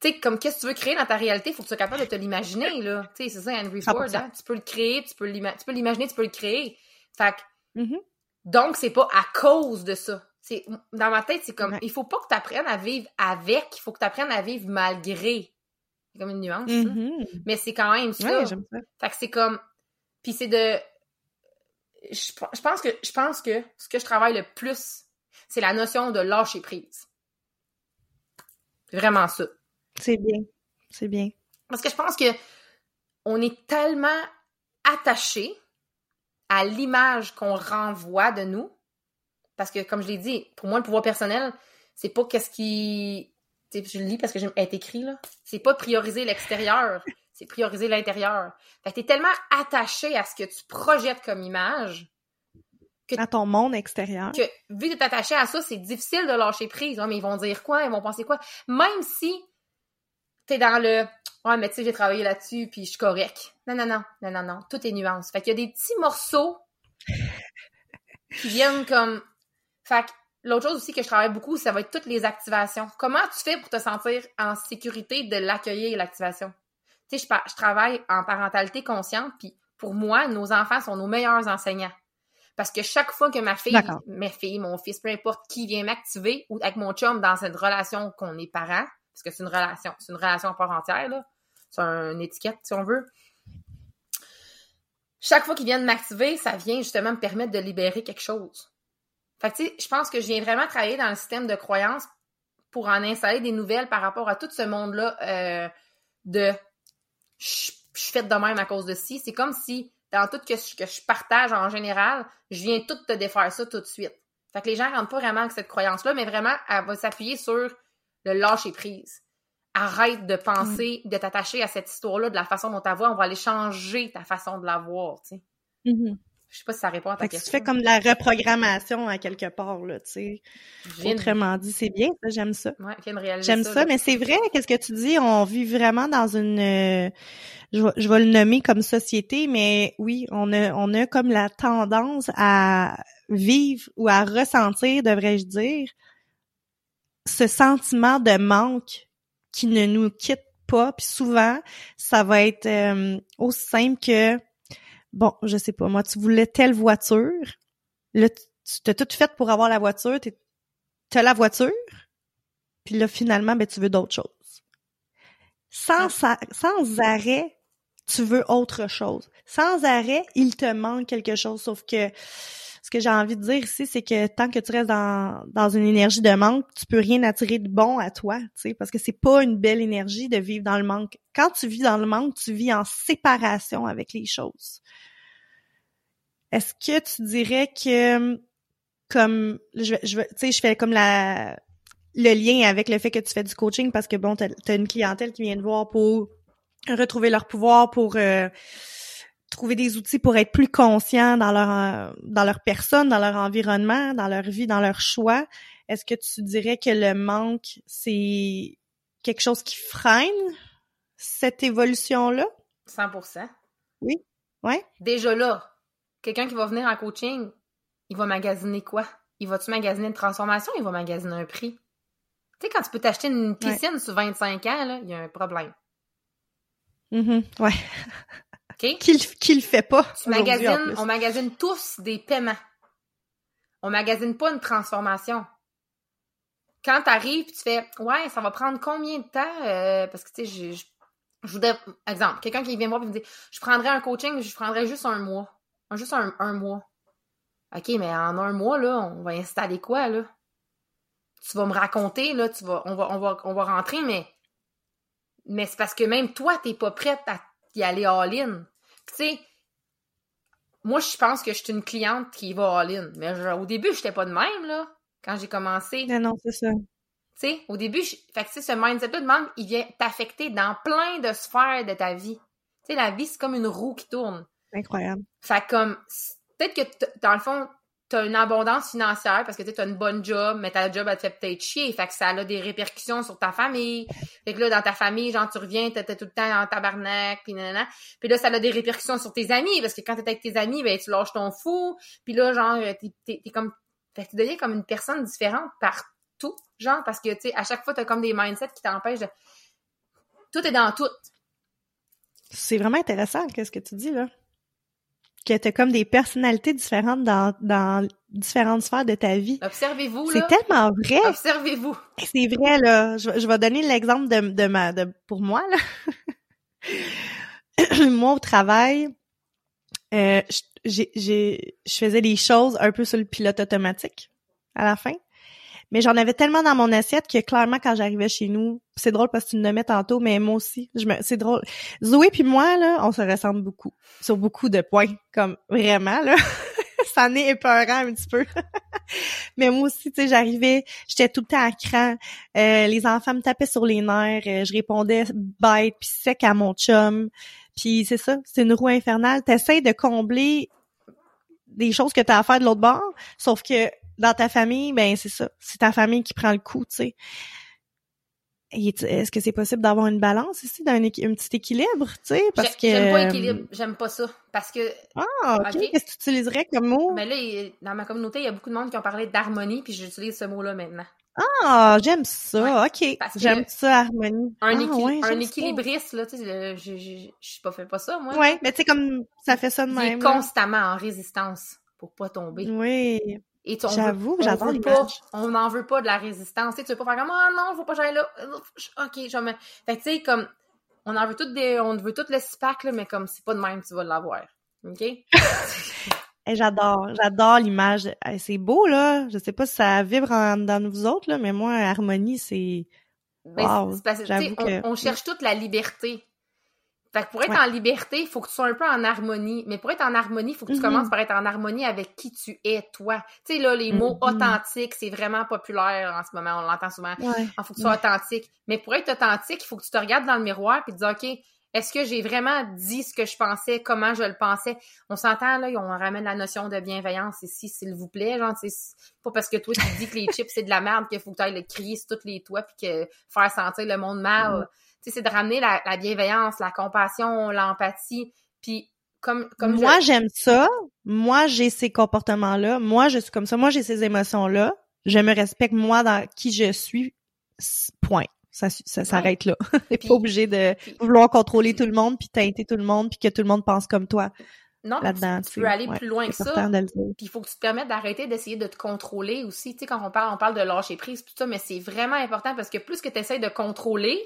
S2: Tu sais comme qu'est-ce que tu veux créer dans ta réalité, faut que tu sois capable de te l'imaginer là. Tu sais, c'est ça Henry Ford, hein? tu peux le créer, tu peux l'imaginer, tu peux le créer. Fait que, mm -hmm. donc c'est pas à cause de ça. C'est dans ma tête, c'est comme ouais. il faut pas que tu apprennes à vivre avec, il faut que tu apprennes à vivre malgré. C'est comme une nuance. Mm-hmm. Mais c'est quand même ça. ça. Fait que c'est comme. Puis c'est de. Je, je, pense que je pense que ce que je travaille le plus, c'est la notion de lâcher prise. Vraiment ça.
S1: C'est bien. C'est bien.
S2: Parce que je pense que on est tellement attaché à l'image qu'on renvoie de nous. Parce que, comme je l'ai dit, pour moi, le pouvoir personnel, c'est pas qu'est-ce qui je le lis parce que j'ai écrit, là. C'est pas prioriser l'extérieur, c'est prioriser l'intérieur. Fait que t'es tellement attaché à ce que tu projettes comme image.
S1: Que, à ton monde extérieur.
S2: Que, vu que t'es attaché à ça, c'est difficile de lâcher prise. mais ils vont dire quoi? Ils vont penser quoi? Même si t'es dans le, ouais, mais tu sais, j'ai travaillé là-dessus, puis je suis correct. Non, non, non, non, non, non. Tout est nuance. Fait qu'il y a des petits morceaux qui viennent comme, fait que L'autre chose aussi que je travaille beaucoup, ça va être toutes les activations. Comment tu fais pour te sentir en sécurité de l'accueillir, l'activation? Tu sais, je, travaille en parentalité consciente, puis pour moi, nos enfants sont nos meilleurs enseignants. Parce que chaque fois que ma fille, mes filles, mon fils, peu importe qui vient m'activer ou avec mon chum dans cette relation qu'on est parents, parce que c'est une relation, c'est une relation à part entière, là. C'est une étiquette, si on veut. Chaque fois qu'ils viennent m'activer, ça vient justement me permettre de libérer quelque chose. Fait que, tu sais, je pense que je viens vraiment travailler dans le système de croyances pour en installer des nouvelles par rapport à tout ce monde-là euh, de je suis faite de même à cause de ci. C'est comme si, dans tout je, que je partage en général, je viens tout te défaire ça tout de suite. Fait que les gens rentrent pas vraiment avec cette croyance-là, mais vraiment, elle va s'appuyer sur le lâcher prise. Arrête de penser, de t'attacher à cette histoire-là de la façon dont tu vois. On va aller changer ta façon de la voir, tu sais.
S1: Mhm.
S2: Je sais pas si ça répond à ta
S1: Fait que tu
S2: question.
S1: fais comme de la reprogrammation à quelque part, là, tu sais. Autrement dit, c'est bien, ça, j'aime ça.
S2: Ouais,
S1: J'aime ça, mais c'est vrai, qu'est-ce que tu dis? On vit vraiment dans une, euh, je, vais- je vais le nommer comme société, mais oui, on a, on a comme la tendance à vivre ou à ressentir, devrais-je dire, ce sentiment de manque qui ne nous quitte pas. Puis souvent, ça va être euh, aussi simple que, bon, je sais pas, moi, tu voulais telle voiture, là, tu t'as tout fait pour avoir la voiture, t'es- t'as la voiture, puis là, finalement, ben, tu veux d'autres choses. Sans, sa- sans arrêt, tu veux autre chose. Sans arrêt, il te manque quelque chose. Sauf que ce que j'ai envie de dire ici, c'est que tant que tu restes dans, dans une énergie de manque, tu peux rien attirer de bon à toi, tu sais, parce que c'est pas une belle énergie de vivre dans le manque. Quand tu vis dans le manque, tu vis en séparation avec les choses. Est-ce que tu dirais que comme je, tu sais, je fais comme la le lien avec le fait que tu fais du coaching parce que bon, t'as as une clientèle qui vient te voir pour retrouver leur pouvoir, pour euh, trouver des outils pour être plus conscients dans leur euh, dans leur personne, dans leur environnement, dans leur vie, dans leur choix. Est-ce que tu dirais que le manque c'est quelque chose qui freine cette évolution là
S2: 100%.
S1: Ouais.
S2: Déjà là, quelqu'un qui va venir en coaching, il va magasiner quoi? Il va-tu magasiner une transformation? Il va magasiner un prix. Tu sais, quand tu peux t'acheter une piscine sur 25 ans, là, il y a un problème.
S1: Mhm, ouais. <laughs>
S2: OK?
S1: Qui, le- qui le fait pas
S2: Tu magasines, on magasine tous des paiements. On magasine pas une transformation. Quand t'arrives pis tu fais Ouais, ça va prendre combien de temps? Euh, parce que tu sais, je, voudrais. Exemple, quelqu'un qui vient me voir et me dit Je prendrais un coaching, je prendrais juste un mois. Juste un, un mois. OK, mais en un mois, là, on va installer quoi, là? Tu vas me raconter, là, tu vas, on va, on va, on va rentrer, mais, mais c'est parce que même toi, t'es pas prête à aller all-in. Tu sais, moi, je pense que je suis une cliente qui va all-in. Mais je- au début, j'étais pas de même, là, quand j'ai commencé.
S1: Non, non, c'est ça.
S2: Tu sais, au début, je... fait que, tu sais, ce mindset-là de il vient t'affecter dans plein de sphères de ta vie. Tu sais, la vie, c'est comme une roue qui tourne.
S1: Incroyable.
S2: Fait comme, peut-être que, dans le fond, t'as une abondance financière parce que tu as une bonne job, mais ta job, elle te fait peut-être chier. Fait que ça a des répercussions sur ta famille. Fait que là, dans ta famille, genre, tu reviens, t'étais tout le temps en tabarnak, puis nanana. Puis là, ça a des répercussions sur tes amis parce que quand t'es avec tes amis, ben, tu lâches ton fou. Puis là, genre, t'es, comme, fait que tu deviens comme une personne différente partout, genre, parce que, tu sais, à chaque fois, t'as comme des mindsets qui t'empêchent de... Tout est dans tout.
S1: C'est vraiment intéressant, qu'est-ce que tu dis, là? Que t'as comme des personnalités différentes dans, dans différentes sphères de ta vie.
S2: Observez-vous,
S1: C'est
S2: là.
S1: tellement vrai.
S2: Observez-vous.
S1: C'est vrai, là. Je, vais- je vais donner l'exemple de, de ma, de, pour moi, là. <laughs> moi, au travail, euh, je- j'ai, j'ai, je faisais des choses un peu sur le pilote automatique à la fin. Mais j'en avais tellement dans mon assiette que clairement, quand j'arrivais chez nous, c'est drôle parce que tu le nommais tantôt, mais moi aussi, je me, c'est drôle. Zoé puis moi, là, on se ressemble beaucoup. Sur beaucoup de points. Comme, vraiment, là. <laughs> Ça en est épeurant un petit peu. <laughs> mais moi aussi, tu sais, j'arrivais, j'étais tout le temps à cran. Euh, les enfants me tapaient sur les nerfs. euh, je répondais bête puis sec à mon chum. Puis c'est ça, c'est une roue infernale. T'essayes de combler des choses que t'as à faire de l'autre bord, sauf que dans ta famille, ben c'est ça, c'est ta famille qui prend le coup, tu sais. Est-ce que c'est possible d'avoir une balance ici, d'un un petit équilibre, tu sais, parce que
S2: J'ai- J'aime pas équilibre. J'aime pas ça. Parce que
S1: Ah, ok. Qu'est-ce que tu utiliserais comme mot?
S2: Mais là, dans ma communauté, il y a beaucoup de monde qui ont parlé d'harmonie, puis j'utilise ce mot-là maintenant.
S1: Ah, j'aime ça. ok, j'aime ça, harmonie.
S2: Un,
S1: ah,
S2: équil-
S1: ouais,
S2: un
S1: j'aime ça.
S2: équilibriste, là, tu sais, je je- je- pas fait pas ça, moi.
S1: Ouais, mais tu sais comme ça fait ça de même.
S2: constamment en résistance. pour pas tomber.
S1: Oui.
S2: Et
S1: J'avoue, j'adore
S2: veut pas-. On n'en veut pas de la résistance. Tu sais, tu veux pas faire comme Ah non, faut pas que j'aille là. Ok, je me. Fait que tu sais, comme on en veut toutes des. On veut tout le SPAC, là, mais comme c'est pas de même, tu vas l'avoir. OK? <laughs>
S1: Eh, j'adore, j'adore l'image. Eh, c'est beau, là. Je sais pas si ça vibre en, dans vous autres, là, mais moi, Harmonie, c'est...
S2: Ben,
S1: Wow,
S2: parce que, on,
S1: que-
S2: on cherche toute la liberté. Fait que pour être
S1: Ouais.
S2: en liberté, il faut que tu sois un peu en harmonie. Mais pour être en harmonie, il faut que tu
S1: Mhm.
S2: commences par être en harmonie avec qui tu es, toi. Tu sais, là, les mots
S1: Mhm.
S2: authentiques, c'est vraiment populaire en ce moment. On l'entend souvent.
S1: Ouais.
S2: Il faut que tu sois authentique. Mais pour être authentique, il faut que tu te regardes dans le miroir et te dis, OK, est-ce que j'ai vraiment dit ce que je pensais, comment je le pensais? On s'entend, là, on ramène la notion de bienveillance ici, s'il vous plaît. Genre, tu sais, c'est pas parce que toi, tu dis que les <laughs> chips, c'est de la merde qu'il faut que tu ailles le crier sur tous les toits puis que faire sentir le monde mal. Sais, c'est de ramener la, la bienveillance, la compassion, l'empathie. Puis, comme, comme
S1: Moi, j'aime ça. Moi, j'ai ces comportements-là. Moi, je suis comme ça. Moi, j'ai ces émotions-là. Je me respecte, moi, dans qui je suis. Point. Ça, ça s'arrête là. <laughs> T'es pas obligé de
S2: puis-
S1: vouloir contrôler tout le monde, puis teinter tout le monde, puis que tout le monde pense comme toi
S2: non,
S1: là-dedans.
S2: tu, tu peux aller
S1: Ouais,
S2: plus loin que ça. Puis il faut que tu te permettes d'arrêter d'essayer de te contrôler aussi. Tu sais, quand on parle, on parle de lâcher prise, tout ça, mais c'est vraiment important parce que plus que tu essaies de contrôler,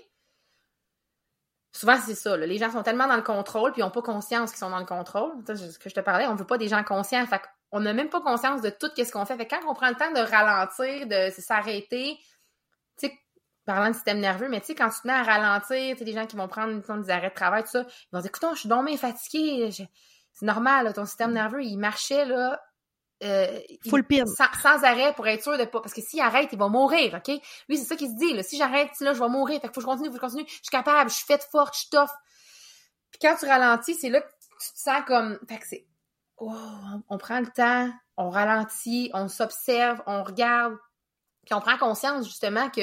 S2: souvent c'est ça. là. les gens sont tellement dans le contrôle puis ils n'ont pas conscience qu'ils sont dans le contrôle. Sais, ce que je te parlais, on veut pas des gens conscients. Fait on n'a même pas conscience de tout ce qu'on fait. Fait quand on prend le temps de ralentir, de s'arrêter, tu sais, parlant de système nerveux, mais tu sais, quand tu te mets à ralentir, tu sais, des gens qui vont prendre des arrêts de travail, tout ça, ils vont dire, écoute, je suis donc bien fatiguée, je- c'est normal, là, ton système nerveux, il marchait, là, euh,
S1: Full
S2: sans, sans arrêt pour être sûr de pas. Parce que s'il arrête, il va mourir, OK? Lui, c'est ça qu'il se dit. Là. Si j'arrête, là, je vais mourir. Fait que faut que je continue, faut que je continue. Je suis capable, je suis faite forte, je suis tough. Puis quand tu ralentis, c'est là que tu te sens comme. Fait que c'est. Oh, on, on prend le temps, on ralentit, on s'observe, on regarde. Puis on prend conscience justement que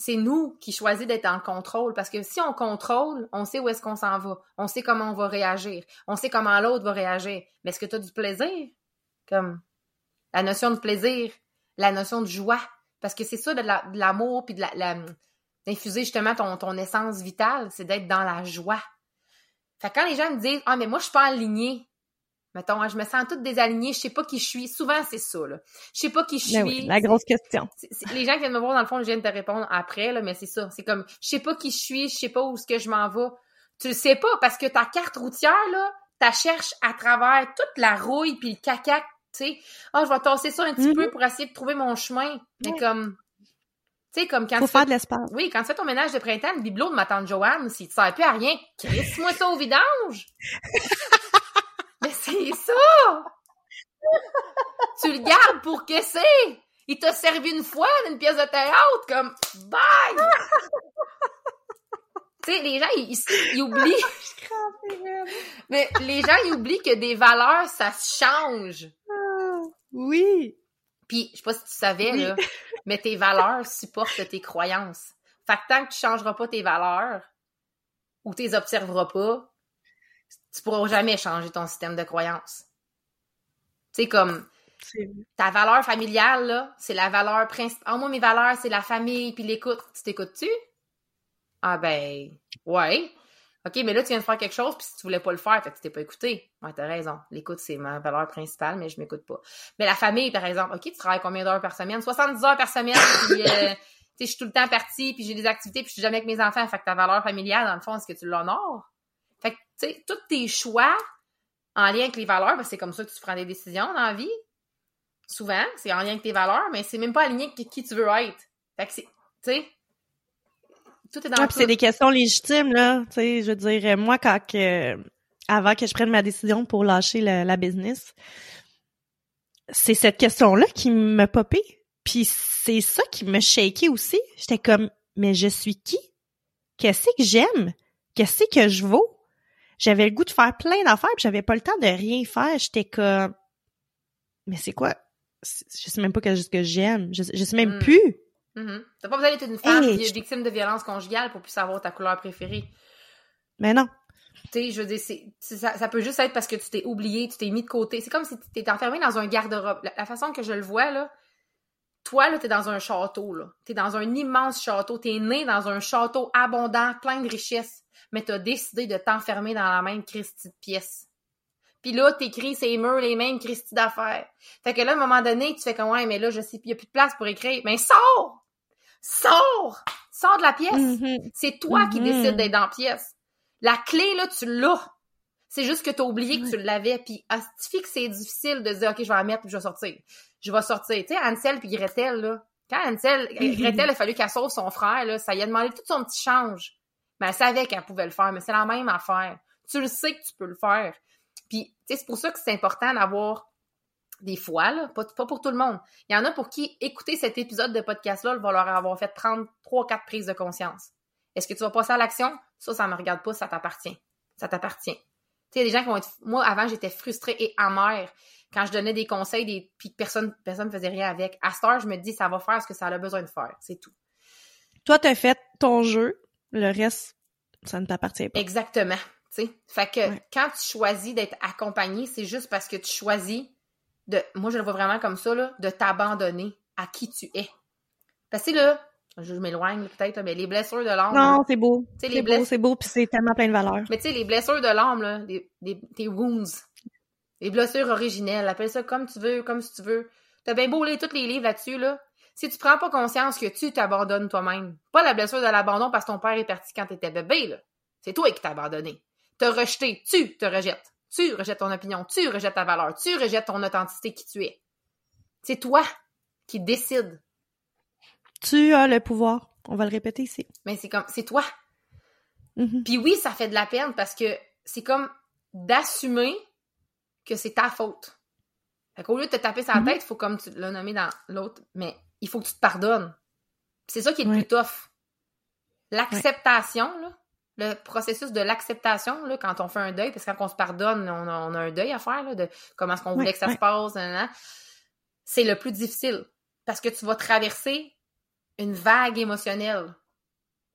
S2: c'est nous qui choisissons d'être en contrôle. Parce que si on contrôle, on sait où est-ce qu'on s'en va. On sait comment on va réagir. On sait comment l'autre va réagir. Mais est-ce que tu as du plaisir? Comme la notion de plaisir, la notion de joie. Parce que c'est ça de la- de l'amour, puis de la, la- d'infuser justement ton, ton essence vitale, c'est d'être dans la joie. Fait que quand les gens me disent Ah, mais moi, je suis pas alignée. Mettons, hein, je me sens toute désalignée, je sais pas qui je suis. Souvent, c'est ça, là. Je sais pas qui je suis.
S1: Ben oui, la grosse question.
S2: Les gens qui viennent me voir, dans le fond, je viens de te répondre après, là, mais c'est ça. C'est comme, je sais pas qui je suis, je sais pas où est-ce que je m'en vais. Tu le sais pas parce que ta carte routière, là, tu cherches à travers toute la rouille puis le caca, tu sais. Ah, je vais tasser ça un petit
S1: Mhm.
S2: peu pour essayer de trouver mon chemin. Mais comme, tu sais, comme quand
S1: Faut
S2: tu
S1: faire
S2: fais-
S1: de l'espace.
S2: oui, quand tu fais ton ménage de printemps, le bibelot de ma tante Joanne, s'il te sert plus à rien, crisse-moi ça au vidange! <laughs> Mais c'est ça! tu le gardes pour que c'est! Il t'a servi une fois d'une pièce de théâtre, comme bye! Tu sais, les gens, ils, <laughs> oublient. Mais les gens, ils oublient que des valeurs, ça se change.
S1: Oui.
S2: Puis, je sais pas si tu savais,
S1: Oui.
S2: là, mais tes valeurs supportent tes croyances. Fait que tant que tu changeras pas tes valeurs, ou tu les observeras pas, tu pourras jamais changer ton système de croyances. Tu sais, comme, ta valeur familiale, là, c'est la valeur principale. Ah, moi, mes valeurs, c'est la famille puis l'écoute. Tu t'écoutes-tu? Ah, ben, ouais. OK, mais là, tu viens de faire quelque chose, puis si tu voulais pas le faire, fait que tu t'es pas écouté. Ouais, t'as raison. L'écoute, c'est ma valeur principale, mais je m'écoute pas. Mais la famille, par exemple, OK, tu travailles combien d'heures par semaine? 70 heures par semaine, puis, euh, <laughs> je suis tout le temps partie, puis j'ai des activités, puis je suis jamais avec mes enfants. Fait que ta valeur familiale, dans le fond, est-ce que tu l'honores? Fait que, tu sais, tous tes choix en lien avec les valeurs, ben, c'est comme ça que tu prends des décisions dans la vie. Souvent, c'est en lien avec tes valeurs, mais c'est même pas aligné avec qui tu veux être. Fait que c'est, tu sais, tout est dans
S1: Ouais, puis c'est des questions légitimes, là. Tu sais, je veux dire, moi, quand que, avant que je prenne ma décision pour lâcher la, la business, c'est cette question-là qui me popait. Puis c'est ça qui me shakeait aussi. J'étais comme, mais je suis qui? Qu'est-ce que j'aime? Qu'est-ce que je vaux? J'avais le goût de faire plein d'affaires, puis j'avais pas le temps de rien faire. J'étais comme, mais c'est quoi? Je sais même pas ce que j'aime. Je, je sais même
S2: Mm.
S1: plus.
S2: Mhm. T'as pas besoin d'être une femme qui est victime de violence conjugale pour plus savoir ta couleur préférée.
S1: Mais non.
S2: Tu sais, je veux dire, c'est, c'est- ça, ça peut juste être parce que tu t'es oublié, tu t'es mis de côté. C'est comme si tu t'es enfermé dans un garde-robe. La, la façon que je le vois, là, toi, là, t'es dans un château, là. T'es dans un immense château. T'es né dans un château abondant, plein de richesses. Mais t'as décidé de t'enfermer dans la même Christie de pièce. Puis là, t'écris ces murs, les mêmes Christy d'affaires. Fait que là, à un moment donné, tu fais comme, ouais, mais là, je sais, il y a plus de place pour écrire. Mais sors! Sors! Sors de la pièce!
S1: Mhm.
S2: C'est toi qui
S1: Mhm.
S2: décides d'être dans la pièce. La clé, là, tu l'as. C'est juste que t'as oublié que tu l'avais. Puis, astifique que c'est difficile de dire, OK, je vais la mettre puis je vais sortir. Je vais sortir. Tu sais, Ansel puis Gretel, là. Quand Ansel. <laughs> Gretel, a fallu qu'elle sauve son frère, là, ça lui a demandé tout son petit change. Mais elle savait qu'elle pouvait le faire, mais c'est la même affaire. Tu le sais que tu peux le faire. Puis, tu sais, c'est pour ça que c'est important d'avoir des fois, là, pas, pas pour tout le monde. Il y en a pour qui écouter cet épisode de podcast-là va leur avoir fait prendre trois, quatre prises de conscience. Est-ce que tu vas passer à l'action? Ça, ça me regarde pas, ça t'appartient. Ça t'appartient. Tu sais, il y a des gens qui vont être... Moi, avant, j'étais frustrée et amère quand je donnais des conseils des... puis que personne personne faisait rien avec. À cette heure, je me dis, ça va faire ce que ça a besoin de faire. C'est tout.
S1: Toi, t'as fait ton jeu, le reste, ça ne t'appartient pas.
S2: Exactement. Tu sais. Fait que
S1: Ouais.
S2: quand tu choisis d'être accompagné, c'est juste parce que tu choisis de. Moi, je le vois vraiment comme ça, là, de t'abandonner à qui tu es. Parce que là, je m'éloigne peut-être, mais les blessures de l'âme.
S1: Non, c'est beau. C'est beau, c'est beau, puis c'est tellement plein de valeur.
S2: Mais tu sais, les blessures de l'âme, là, des, des- tes wounds, les blessures originelles, appelle ça comme tu veux, comme si tu veux. T'as bien beau lire tous les livres là-dessus, là. Si tu prends pas conscience que tu t'abandonnes toi-même, pas la blessure de l'abandon parce que ton père est parti quand t'étais bébé, là. C'est toi qui t'as abandonné. T'as rejeté, tu te rejettes. Tu rejettes ton opinion, tu rejettes ta valeur, tu rejettes ton authenticité qui tu es. C'est toi qui décides.
S1: Tu as le pouvoir. On va le répéter ici.
S2: Mais c'est comme, c'est toi.
S1: Mhm.
S2: Puis oui, ça fait de la peine parce que c'est comme d'assumer que c'est ta faute. Fait qu'au lieu de te taper sa
S1: Mhm.
S2: tête, il faut comme tu l'as nommé dans l'autre, mais il faut que tu te pardonnes. C'est ça qui est le plus tough. L'acceptation, là, le processus de l'acceptation, là, quand on fait un deuil, parce que quand on se pardonne, on a, on a un deuil à faire, là, de comment est-ce qu'on voulait que ça se passe, c'est le plus difficile. Parce que tu vas traverser une vague émotionnelle.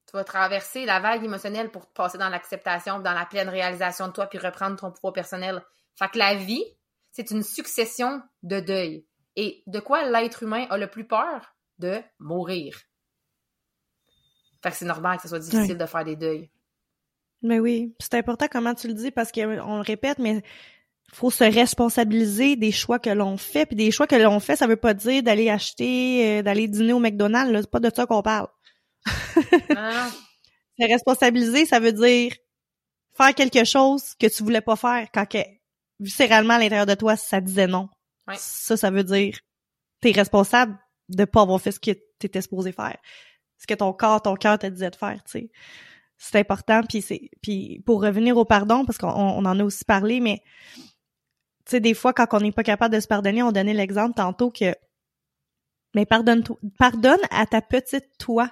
S2: Tu vas traverser la vague émotionnelle pour passer dans l'acceptation, dans la pleine réalisation de toi, puis reprendre ton pouvoir personnel. Fait que la vie, c'est une succession de deuils. Et de quoi l'être humain a le plus peur? De mourir. Fait que c'est normal que ce soit difficile de faire des deuils.
S1: Mais oui, c'est important comment tu le dis parce qu'on le répète, mais faut se responsabiliser des choix que l'on fait. Puis des choix que l'on fait, ça veut pas dire d'aller acheter, euh, d'aller dîner au McDonald's. là. C'est pas de ça qu'on parle. <laughs> Se responsabiliser, ça veut dire faire quelque chose que tu voulais pas faire quand que, viscéralement à l'intérieur de toi, ça disait non.
S2: Ouais.
S1: Ça, ça veut dire t'es responsable de pas avoir fait ce que t'étais supposé faire. Ce que ton corps, ton cœur te disait de faire, tu sais. C'est important, puis c'est puis pour revenir au pardon, parce qu'on on en a aussi parlé, mais tu sais, des fois, quand on n'est pas capable de se pardonner, on donnait l'exemple tantôt que mais pardonne pardonne à ta petite toi.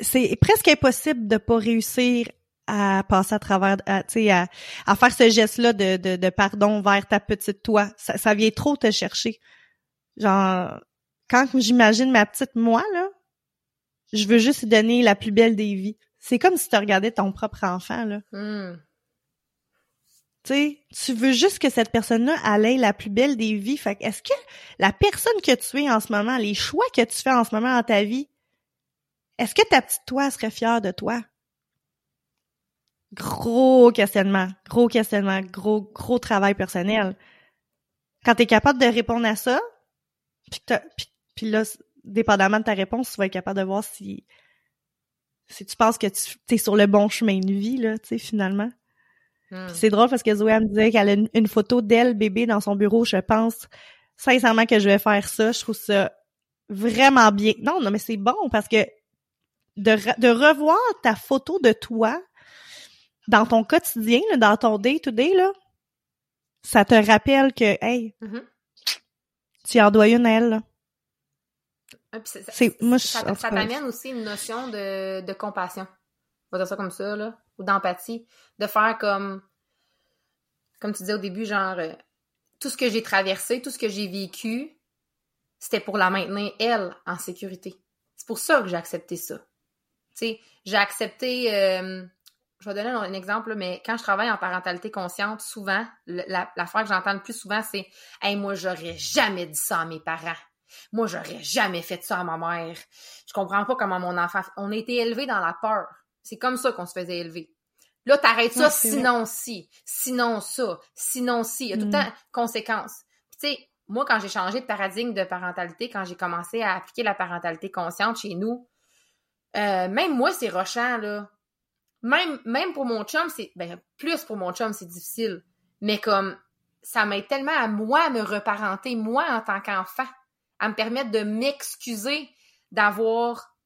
S1: C'est presque impossible de pas réussir à passer à travers, à, à, à faire ce geste-là de, de, de pardon vers ta petite toi. Ça, ça vient trop te chercher. Genre, quand j'imagine ma petite moi, là, je veux juste lui donner la plus belle des vies. C'est comme si tu regardais ton propre enfant, là.
S2: Hmm.
S1: Tu sais, tu veux juste que cette personne-là, elle ait la plus belle des vies. Fait que est-ce que la personne que tu es en ce moment, les choix que tu fais en ce moment dans ta vie, est-ce que ta petite toi serait fière de toi? Gros questionnement, gros questionnement, gros, gros travail personnel. Quand tu es capable de répondre à ça, puis là, dépendamment de ta réponse, tu vas être capable de voir si, si tu penses que tu es sur le bon chemin de vie, là, tu sais, finalement.
S2: Hmm.
S1: C'est drôle parce que Zoé elle me disait qu'elle a une, une photo d'elle bébé dans son bureau. Je pense sincèrement que je vais faire ça. Je trouve ça vraiment bien. Non, non, mais c'est bon parce que de, re- de revoir ta photo de toi dans ton quotidien, là, dans ton day-to-day, là, ça te rappelle que, hey,
S2: Mhm.
S1: tu en dois une à elle. là.
S2: Ah, ça-
S1: moi, je,
S2: t'amène aussi une notion de, de compassion. On va dire ça comme ça, là. Ou d'empathie. De faire comme, comme tu disais au début, genre, euh, tout ce que j'ai traversé, tout ce que j'ai vécu, c'était pour la maintenir, elle, en sécurité. C'est pour ça que j'ai accepté ça. Tu sais, j'ai accepté, euh, je vais donner un, exemple, là, mais quand je travaille en parentalité consciente, souvent, le- la, l'affaire que j'entends le plus souvent, c'est « Hey, moi, j'aurais jamais dit ça à mes parents. Moi, j'aurais jamais fait ça à ma mère. Je comprends pas comment mon enfant... On a été élevé dans la peur. C'est comme ça qu'on se faisait élever. Là, t'arrêtes ça,
S1: Ouais,
S2: sinon si, sinon ça, sinon si. Il y a tout le
S1: Mm.
S2: temps conséquences. Puis, tu sais, moi, quand j'ai changé de paradigme de parentalité, quand j'ai commencé à appliquer la parentalité consciente chez nous, euh, même moi, c'est rochant, là. Même, même pour mon chum, c'est. Ben, plus pour mon chum, c'est difficile. Mais comme, ça m'aide tellement à moi à me reparenter, moi, en tant qu'enfant, à me permettre de m'excuser d'avoir.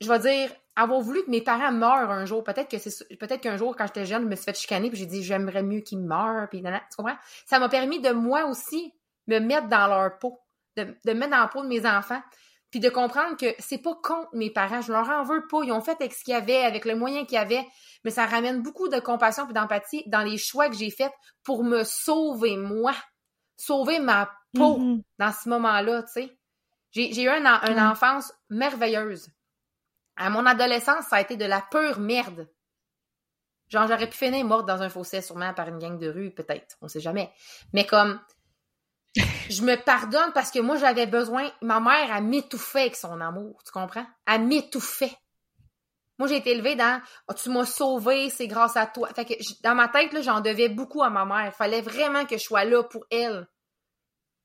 S2: Je vais dire, avoir voulu que mes parents meurent un jour. Peut-être que c'est peut-être qu'un jour, quand j'étais jeune, je me suis fait chicaner, puis j'ai dit j'aimerais mieux qu'ils meurent, puis tu comprends? Ça m'a permis de moi aussi me mettre dans leur peau, de, me mettre dans la peau de mes enfants, puis de comprendre que c'est pas contre mes parents, je leur en veux pas. Ils ont fait avec ce qu'il y avait, avec les moyens qu'il y avait, mais ça ramène beaucoup de compassion puis d'empathie dans les choix que j'ai faits pour me sauver moi, sauver ma
S1: Mhm.
S2: dans ce moment-là, tu sais. J'ai eu une enfance merveilleuse. À mon adolescence, ça a été de la pure merde. Genre, j'aurais pu finir morte dans un fossé, sûrement par une gang de rue, peut-être. On sait jamais. Mais comme, <laughs> je me pardonne parce que moi, j'avais besoin. Ma mère, elle m'étouffait avec son amour. Tu comprends? Elle m'étouffait. Moi, j'ai été élevée dans oh, Tu m'as sauvé, c'est grâce à toi. Fait que dans ma tête, là, j'en devais beaucoup à ma mère. Fallait vraiment que je sois là pour elle.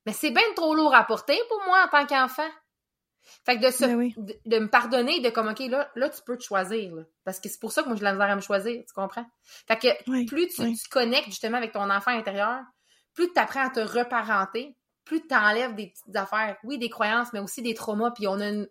S2: Mais c'est bien trop lourd à porter pour moi en tant qu'enfant. Fait que de, se,
S1: Ben oui.
S2: de, de me pardonner, de comme, OK, là, là, tu peux te choisir. là. Parce que c'est pour ça que moi, j'ai la misère à me choisir. Tu comprends? Fait que
S1: Oui,
S2: plus tu,
S1: oui.
S2: tu connectes justement avec ton enfant intérieur, plus tu apprends à te reparenter, plus tu enlèves des petites affaires. Oui, des croyances, mais aussi des traumas. Puis on a une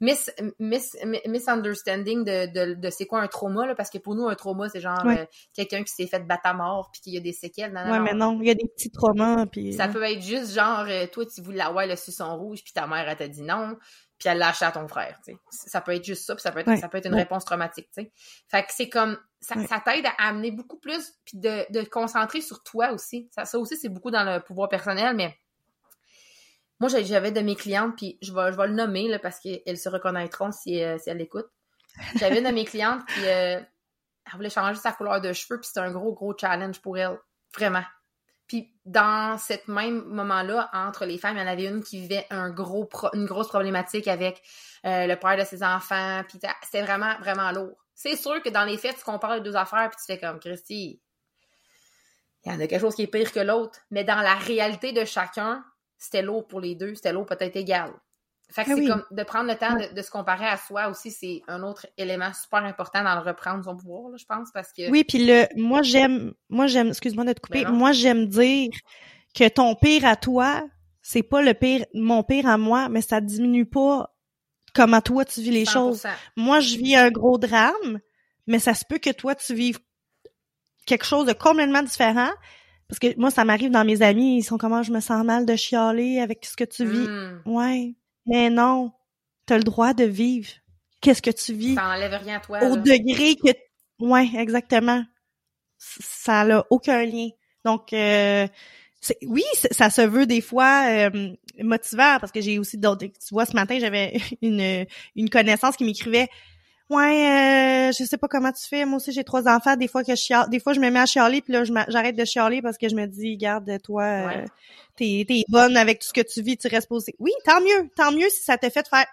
S2: mm, mis, mis, mi- misunderstanding de, de, de c'est quoi un trauma, là, parce que pour nous, un trauma, c'est genre
S1: Ouais.
S2: euh, quelqu'un qui s'est fait battre à mort puis qu'il y a des séquelles. Non, non,
S1: Ouais,
S2: non.
S1: mais non, il y a des petits traumas, puis...
S2: Ça peut être juste genre, euh, toi, tu voulais avoir le suçon rouge, puis ta mère, elle t'a dit non, puis elle l'a acheté à ton frère, tu sais. Ça peut être juste ça, puis ça peut être,
S1: Ouais,
S2: ça peut être une
S1: ouais.
S2: réponse traumatique, tu sais. Fait que c'est comme, ça,
S1: Ouais.
S2: ça t'aide à amener beaucoup plus, puis de, de te concentrer sur toi aussi. Ça, ça aussi, c'est beaucoup dans le pouvoir personnel, mais moi, j'avais de mes clientes, puis je vais, je vais le nommer, là, parce qu'elles se reconnaîtront si, euh, si elles l'écoutent. J'avais une de mes clientes qui, euh, voulait changer sa couleur de cheveux, puis c'était un gros, gros challenge pour elle. Vraiment. Puis dans cette même moment-là, entre les femmes, il y en avait une qui vivait un gros une grosse problématique avec euh, le père de ses enfants. Puis c'était vraiment, vraiment lourd. C'est sûr que dans les faits, tu compares les deux affaires, puis tu fais comme, Christy, il y en a quelque chose qui est pire que l'autre. Mais dans la réalité de chacun, c'était lourd pour les deux. C'était lourd peut-être égal. Fait que
S1: Ah
S2: c'est
S1: oui.
S2: comme de prendre le temps de, de se comparer à soi aussi, c'est un autre élément super important dans le reprendre son pouvoir, là, je pense, parce que...
S1: Oui, puis le, moi j'aime, moi j'aime, excuse-moi de te couper,
S2: Ben
S1: moi j'aime dire que ton pire à toi, c'est pas le pire, mon pire à moi, mais ça diminue pas comment toi tu vis les
S2: 100%.
S1: choses. Moi, je vis un gros drame, mais ça se peut que toi tu vives quelque chose de complètement différent. Parce que moi, ça m'arrive dans mes amis, ils sont comment je me sens mal de chialer avec ce que tu vis.
S2: Hmm.
S1: Ouais. Mais non. T'as le droit de vivre. Qu'est-ce que tu vis?
S2: Ça enlève rien à toi.
S1: au
S2: là.
S1: degré que ouais exactement ça n'a aucun lien donc euh, oui ça se veut des fois euh, motivant parce que j'ai aussi d'autres tu vois ce matin j'avais <laughs> une une connaissance qui m'écrivait ouais euh, je sais pas comment tu fais moi aussi j'ai trois enfants des fois que je chiale des fois je me mets à chialer puis là j'arrête de chialer parce que je me dis garde toi euh, t'es t'es bonne avec tout ce que tu vis tu restes posé oui tant mieux tant mieux si ça te fait faire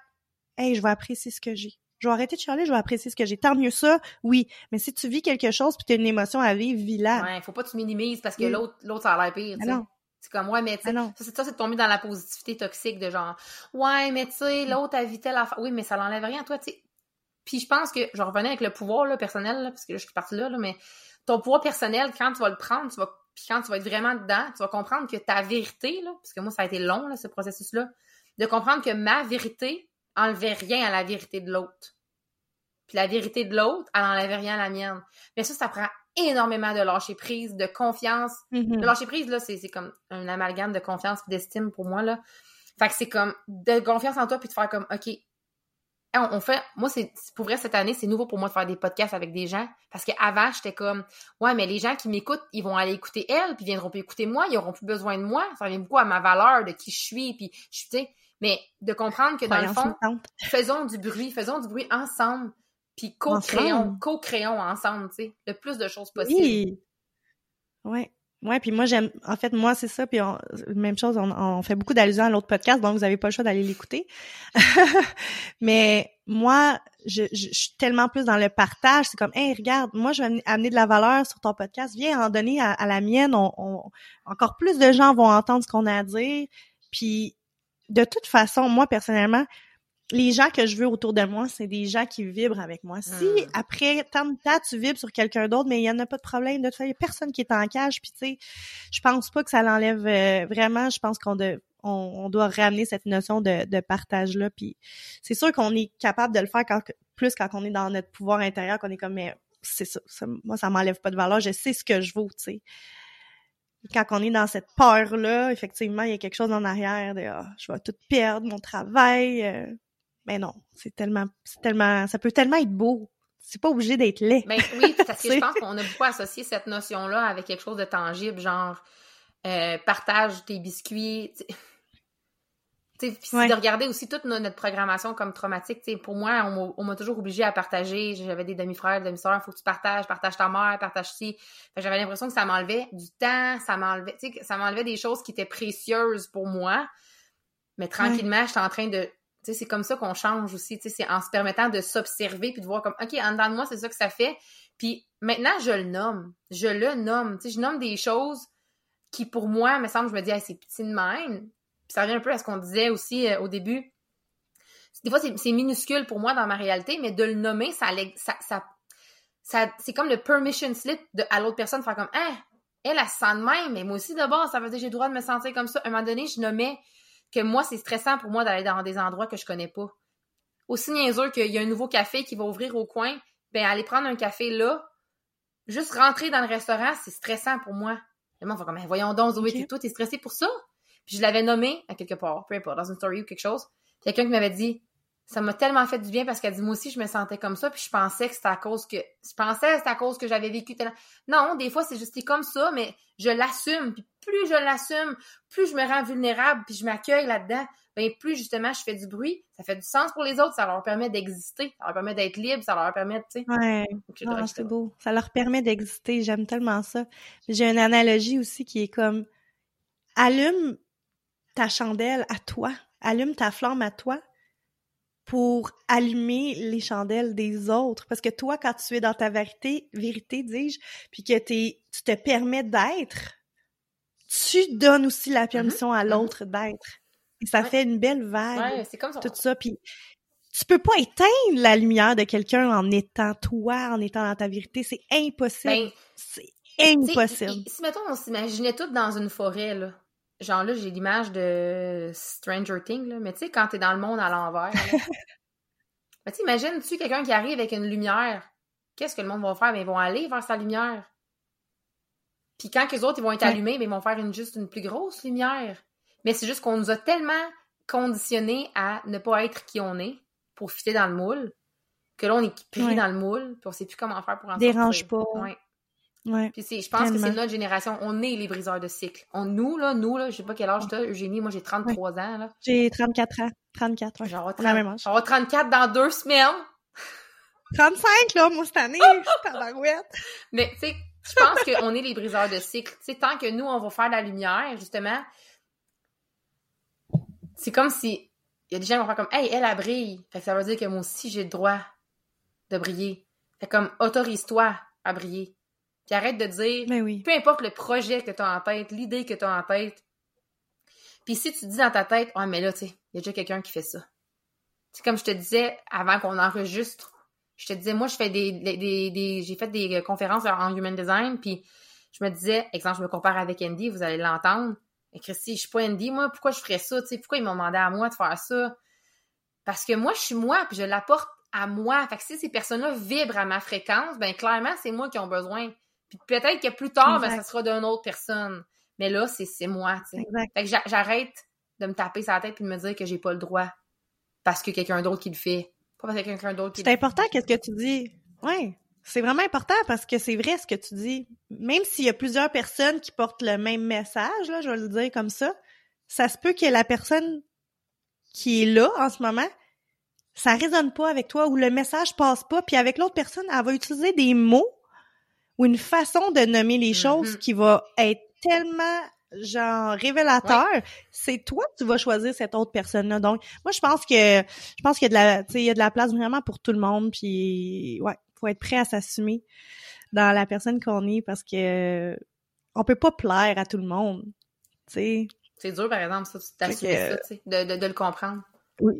S1: hey je vais apprécier ce que j'ai je vais arrêter de chialer, je vais apprécier ce que j'ai. Tant mieux ça, oui. Mais si tu vis quelque chose puis tu as une émotion à vivre, vis-la.
S2: Ouais, faut pas que tu minimises parce que l'autre, l'autre, ça a l'air pire,
S1: Ah
S2: sais. C'est comme, ouais, mais tu sais,
S1: Ah non.
S2: ça, c'est ça, c'est de tomber dans la positivité toxique de genre, ouais, mais tu sais, l'autre a vité la Oui, mais ça l'enlève rien, toi, tu sais. Puis je pense que, je revenais avec le pouvoir, là, personnel, là, parce que là, je suis partie là, là, mais ton pouvoir personnel, quand tu vas le prendre, tu vas, puis quand tu vas être vraiment dedans, tu vas comprendre que ta vérité, là, parce que moi, ça a été long, là, ce processus-là, de comprendre que ma vérité enlevait rien à la vérité de l'autre. Puis la vérité de l'autre, elle n'enlève rien à la mienne. Mais ça, ça prend énormément de lâcher prise, de confiance.
S1: Mhm.
S2: Le lâcher prise, là, c'est c'est comme un amalgame de confiance et d'estime pour moi, là. Fait que c'est comme de confiance en toi puis de faire comme, OK, on, on fait, moi, c'est pour vrai, cette année, c'est nouveau pour moi de faire des podcasts avec des gens parce qu'avant, j'étais comme, ouais, mais les gens qui m'écoutent, ils vont aller écouter elle puis ils viendront plus écouter moi, ils auront plus besoin de moi. Ça revient beaucoup à ma valeur, de qui je suis puis je suis, tu sais, mais de comprendre que dans le fond, <laughs> faisons du bruit, faisons du bruit ensemble, puis co-créons, co-créons ensemble, tu sais, le plus de choses possibles.
S1: Oui. Ouais. Ouais, puis moi j'aime en fait moi c'est ça puis on, même chose on, on fait beaucoup d'allusions à l'autre podcast donc vous avez pas le choix d'aller l'écouter. <laughs> Mais moi je, je, suis tellement plus dans le partage, c'est comme hey regarde, moi je vais amener de la valeur sur ton podcast, viens en donner à, à la mienne, on, on, encore plus de gens vont entendre ce qu'on a à dire. Puis de toute façon, moi personnellement, les gens que je veux autour de moi, c'est des gens qui vibrent avec moi. Si
S2: Hmm.
S1: après tant de temps tu vibres sur quelqu'un d'autre, mais il y en a pas de problème. De toute façon, il y a personne qui est en cage. Puis tu sais, je pense pas que ça l'enlève euh, vraiment. Je pense qu'on de, on, on doit ramener cette notion de, de partage là. Puis c'est sûr qu'on est capable de le faire quand, plus quand on est dans notre pouvoir intérieur, qu'on est comme mais c'est ça, ça- moi ça m'enlève pas de valeur. Je sais ce que je vaux, tu sais. Quand on est dans cette peur-là, effectivement, il y a quelque chose en arrière de Ah, je vais tout perdre, mon travail. euh. Mais non, c'est tellement, c'est tellement, ça peut tellement être beau. C'est pas obligé d'être laid.
S2: Ben oui, parce <laughs> que je pense qu'on a beaucoup associé cette notion-là avec quelque chose de tangible, genre euh, partage tes biscuits. <laughs> puis
S1: Ouais.
S2: de regarder aussi toute no- notre programmation comme traumatique. Pour moi, on m'a- toujours obligé à partager. J'avais des demi-frères, demi-sœurs, il faut que tu partages, partage ta mère, partage ci. J'avais l'impression que ça m'enlevait du temps, ça m'enlevait, tu sais, que ça m'enlevait des choses qui étaient précieuses pour moi. Mais tranquillement, j'étais en train de. C'est comme ça qu'on change aussi. C'est en se permettant de s'observer puis de voir comme, OK, en dedans de moi, c'est ça que ça fait. Puis maintenant, je le nomme. Je le nomme. Je nomme des choses qui, pour moi, me semble, je me dis, c'est petit de même. Puis ça revient un peu à ce qu'on disait aussi euh, au début. Des fois, c'est minuscule pour moi dans ma réalité, mais de le nommer, ça, c'est comme le permission slip de, à l'autre personne, faire comme, ah, elle, elle se sent de même, mais moi aussi, d'abord, ça veut dire que j'ai le droit de me sentir comme ça. À un moment donné, je nommais que moi, c'est stressant pour moi d'aller dans des endroits que je connais pas. Aussi niaiseux qu'il y a un nouveau café qui va ouvrir au coin, ben aller prendre un café là, juste rentrer dans le restaurant, c'est stressant pour moi. Le monde va comme, Ben, voyons donc, Zoé,
S1: Ok.
S2: t'es toi, t'es stressé pour ça? Puis je l'avais nommé à quelque part, peu importe, dans une story ou quelque chose. Puis Quelqu'un qui m'avait dit, ça m'a tellement fait du bien parce qu'elle dit, moi aussi, je me sentais comme ça, puis je pensais que c'était à cause que, je pensais que c'était à cause que j'avais vécu tel... Non, des fois, c'est juste comme ça, mais je l'assume. Puis plus je l'assume, plus je me rends vulnérable, puis je m'accueille là-dedans, ben plus justement je fais du bruit, ça fait du sens pour les autres, ça leur permet d'exister, ça leur permet d'être libre, ça leur permet, tu sais.
S1: Ouais.
S2: etc.
S1: c'est beau. Ça leur permet d'exister. J'aime tellement ça. J'ai une analogie aussi qui est comme allume ta chandelle à toi, allume ta flamme à toi pour allumer les chandelles des autres. Parce que toi, quand tu es dans ta vérité, vérité, dis-je, puis que tu te permets d'être, tu donnes aussi la permission à l'autre d'être. Et ça
S2: Ouais.
S1: fait une belle vague
S2: Ouais, c'est comme ça.
S1: tout ça. Puis tu peux pas éteindre la lumière de quelqu'un en étant toi, en étant dans ta vérité. C'est impossible.
S2: Ben,
S1: c'est impossible.
S2: Si, mettons, on s'imaginait toutes dans une forêt, là. Genre là, j'ai l'image de Stranger Things, là. Mais tu sais, quand t'es dans le monde à l'envers. Ben, <laughs> tu sais, imagine-tu quelqu'un qui arrive avec une lumière? Qu'est-ce que le monde va faire? Ben, ils vont aller vers sa lumière. Puis quand les autres, ils vont être allumés, ben, ils vont faire une, juste une plus grosse lumière. Mais c'est juste qu'on nous a tellement conditionnés à ne pas être qui on est pour fitter dans le moule, que là, on est pris
S1: Ouais.
S2: dans le moule, puis on sait plus comment faire pour en
S1: Dérange
S2: sortir.
S1: pas.
S2: Ouais.
S1: Ouais.
S2: Puis je pense que c'est notre génération. On est les briseurs de cycle. On, nous, là, nous, là, je sais pas quel âge t'as, Eugénie. Moi, j'ai 33 ans, là.
S1: J'ai 34 ans. 34, ouais.
S2: J'aurai 34 dans deux semaines.
S1: 35, là, moi, cette année. <laughs> tabarouette.
S2: Mais, tu sais, je pense qu'on est les briseurs de cycle. Tu sais, tant que nous, on va faire la lumière, justement, c'est comme si, il y a des gens qui vont faire comme, hey, elle, elle brille. Fait que ça veut dire que moi aussi, j'ai le droit de briller. Fait comme, autorise-toi à briller. Puis arrête de dire,
S1: Ben oui.
S2: peu importe le projet que tu as en tête, l'idée que tu as en tête. Puis si tu dis dans ta tête, ah, mais là, tu sais, il y a déjà quelqu'un qui fait ça. C'est comme je te disais avant qu'on enregistre, je te disais, moi, je fais des, des, des- des- j'ai fait des euh, conférences en human design, puis je me disais, exemple, je me compare avec Andy, vous allez l'entendre. Et Christy, je suis pas Andy, moi, pourquoi je ferais ça, tu sais, pourquoi ils m'ont demandé à moi de faire ça? Parce que moi, je suis moi, puis je l'apporte à moi. Fait que si ces personnes-là vibrent à ma fréquence, ben clairement, c'est moi qui ont besoin. Puis peut-être que plus tard, ben, ça sera d'une autre personne. Mais là, c'est moi, tu. Fait que j'a- j'arrête de me taper sur la tête puis de me dire que j'ai pas le droit parce que quelqu'un d'autre qui le fait. Pas parce que quelqu'un d'autre qui
S1: C'est important, qu'est-ce que tu dis. Ouais. C'est vraiment important parce que c'est vrai ce que tu dis. Même s'il y a plusieurs personnes qui portent le même message, là, je vais le dire comme ça, ça se peut que la personne qui est là en ce moment, ça résonne pas avec toi ou le message passe pas, puis avec l'autre personne, elle va utiliser des mots ou une façon de nommer les choses
S2: Mhm.
S1: qui va être tellement genre révélateur, c'est toi que tu vas choisir cette autre personne-là. Donc, moi, je pense que je pense qu'il y a de la, tu sais, il y a de la place vraiment pour tout le monde. Puis, ouais, faut être prêt à s'assumer dans la personne qu'on est parce que on peut pas plaire à tout le monde. Tu sais.
S2: C'est dur, par exemple, ça, ça, tu sais, de, de, de, le comprendre.
S1: Oui.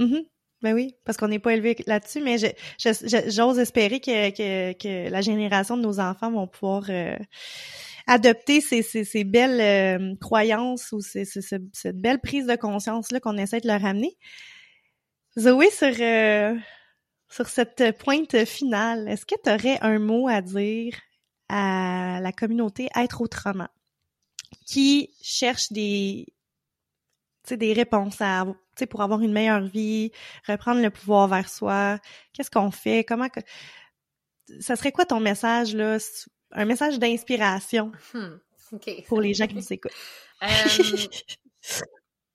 S1: Mm-hmm. Ben oui, parce qu'on n'est pas élevé là-dessus, mais j'ose espérer que, que, que, la génération de nos enfants vont pouvoir euh, adopter ces, belles euh, croyances ou ces, ces, cette belle prise de conscience-là qu'on essaie de leur amener. Zoé, sur, euh, sur cette pointe finale, est-ce que tu aurais un mot à dire à la communauté Être autrement qui cherche des, des réponses à, pour avoir une meilleure vie, reprendre le pouvoir vers soi? Qu'est-ce qu'on fait? Comment que... Ça serait quoi ton message, là? Un message d'inspiration hmm, pour les gens qui nous écoutent.
S2: Euh,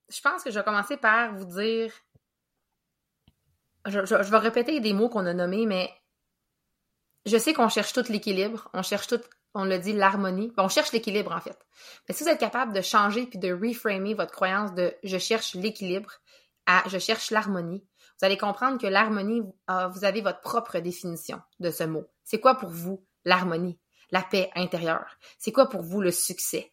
S2: je pense que je vais commencer par vous dire. Je, vais répéter des mots qu'on a nommés, mais je sais qu'on cherche tout l'équilibre, on cherche tout, on le dit, l'harmonie. On cherche l'équilibre, en fait. Mais si vous êtes capable de changer puis de reframer votre croyance de je cherche l'équilibre à je cherche l'harmonie, vous allez comprendre que l'harmonie, vous avez votre propre définition de ce mot. C'est quoi pour vous l'harmonie? La paix intérieure? C'est quoi pour vous le succès?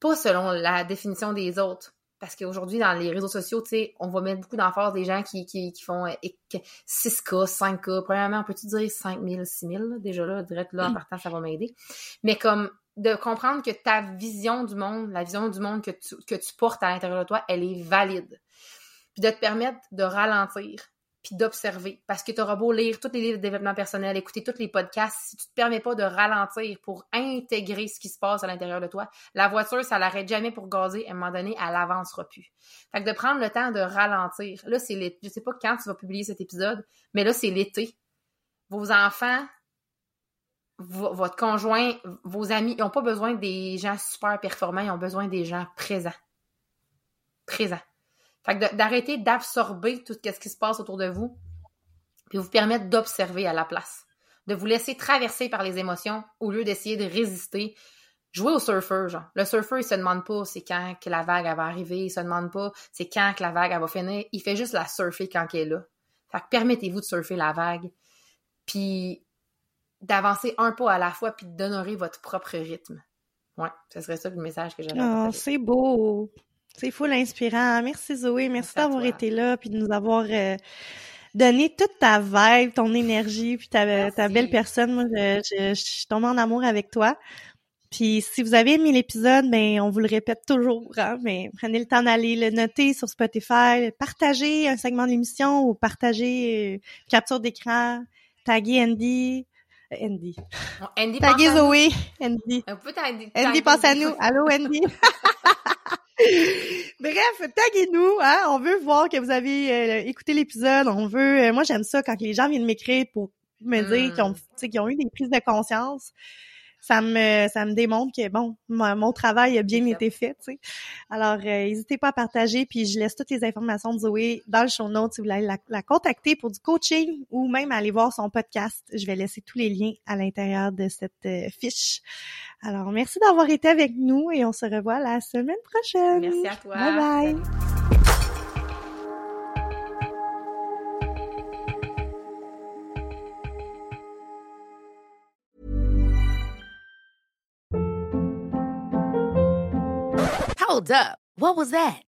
S2: Pas selon la définition des autres. Parce qu'aujourd'hui, dans les réseaux sociaux, tu sais, on va mettre beaucoup d'emphase des gens qui, qui, qui font 6K, euh, 5K. Premièrement, on peut-tu dire 5000, 6000? Déjà là, direct là, en partant, ça va m'aider. Mais comme de comprendre que ta vision du monde, la vision du monde que tu, que tu portes à l'intérieur de toi, elle est valide. Puis de te permettre de ralentir, puis d'observer. Parce que tu auras beau lire tous les livres de développement personnel, écouter tous les podcasts, si tu te permets pas de ralentir pour intégrer ce qui se passe à l'intérieur de toi, la voiture, ça l'arrête jamais pour gazer, à un moment donné, elle avancera plus. Fait que de prendre le temps de ralentir. Là, c'est l'été. Je sais pas quand tu vas publier cet épisode, mais là, c'est l'été. Vos enfants, votre conjoint, vos amis, ils n'ont pas besoin des gens super performants, ils ont besoin des gens présents. Présents. Fait que d'arrêter d'absorber tout ce qui se passe autour de vous, puis vous permettre d'observer à la place. De vous laisser traverser par les émotions au lieu d'essayer de résister. Jouer au surfeur, genre. Le surfeur, il se demande pas c'est quand que la vague va arriver, il se demande pas c'est quand que la vague va finir. Il fait juste la surfer quand elle est là. Fait que permettez-vous de surfer la vague, puis d'avancer un pas à la fois, puis d'honorer votre propre rythme. Ouais, ce serait ça le message que j'aimerais
S1: Oh, c'est beau! C'est fou l'inspirant. Merci Zoé, merci, d'avoir été là puis de nous avoir euh, donné toute ta vibe, ton énergie puis ta, ta belle personne. Moi, je, je, suis tombée en amour avec toi. Puis si vous avez aimé l'épisode, ben on vous le répète toujours, hein, mais prenez le temps d'aller le noter sur Spotify, partager un segment de l'émission ou partager euh, capture d'écran, taguer Andy. Euh, Andy.
S2: Andy
S1: taguer Zoé. Andy. Andy, pense à nous. Allô, Andy? <laughs> Bref, taguez-nous, hein? On veut voir que vous avez euh, écouté l'épisode. On veut. Euh, moi, j'aime ça quand les gens viennent m'écrire pour me dire qu'ils ont, qu'ils ont eu des prises de conscience ça me ça me démontre que bon mon, travail a bien été fait alors euh, n'hésitez pas à partager puis je laisse toutes les informations de Zoé dans le show notes si vous voulez la, contacter pour du coaching ou même aller voir son podcast je vais laisser tous les liens à l'intérieur de cette euh, fiche alors merci d'avoir été avec nous et on se revoit la semaine prochaine
S2: merci à toi
S1: bye bye
S3: Hold up. What was that?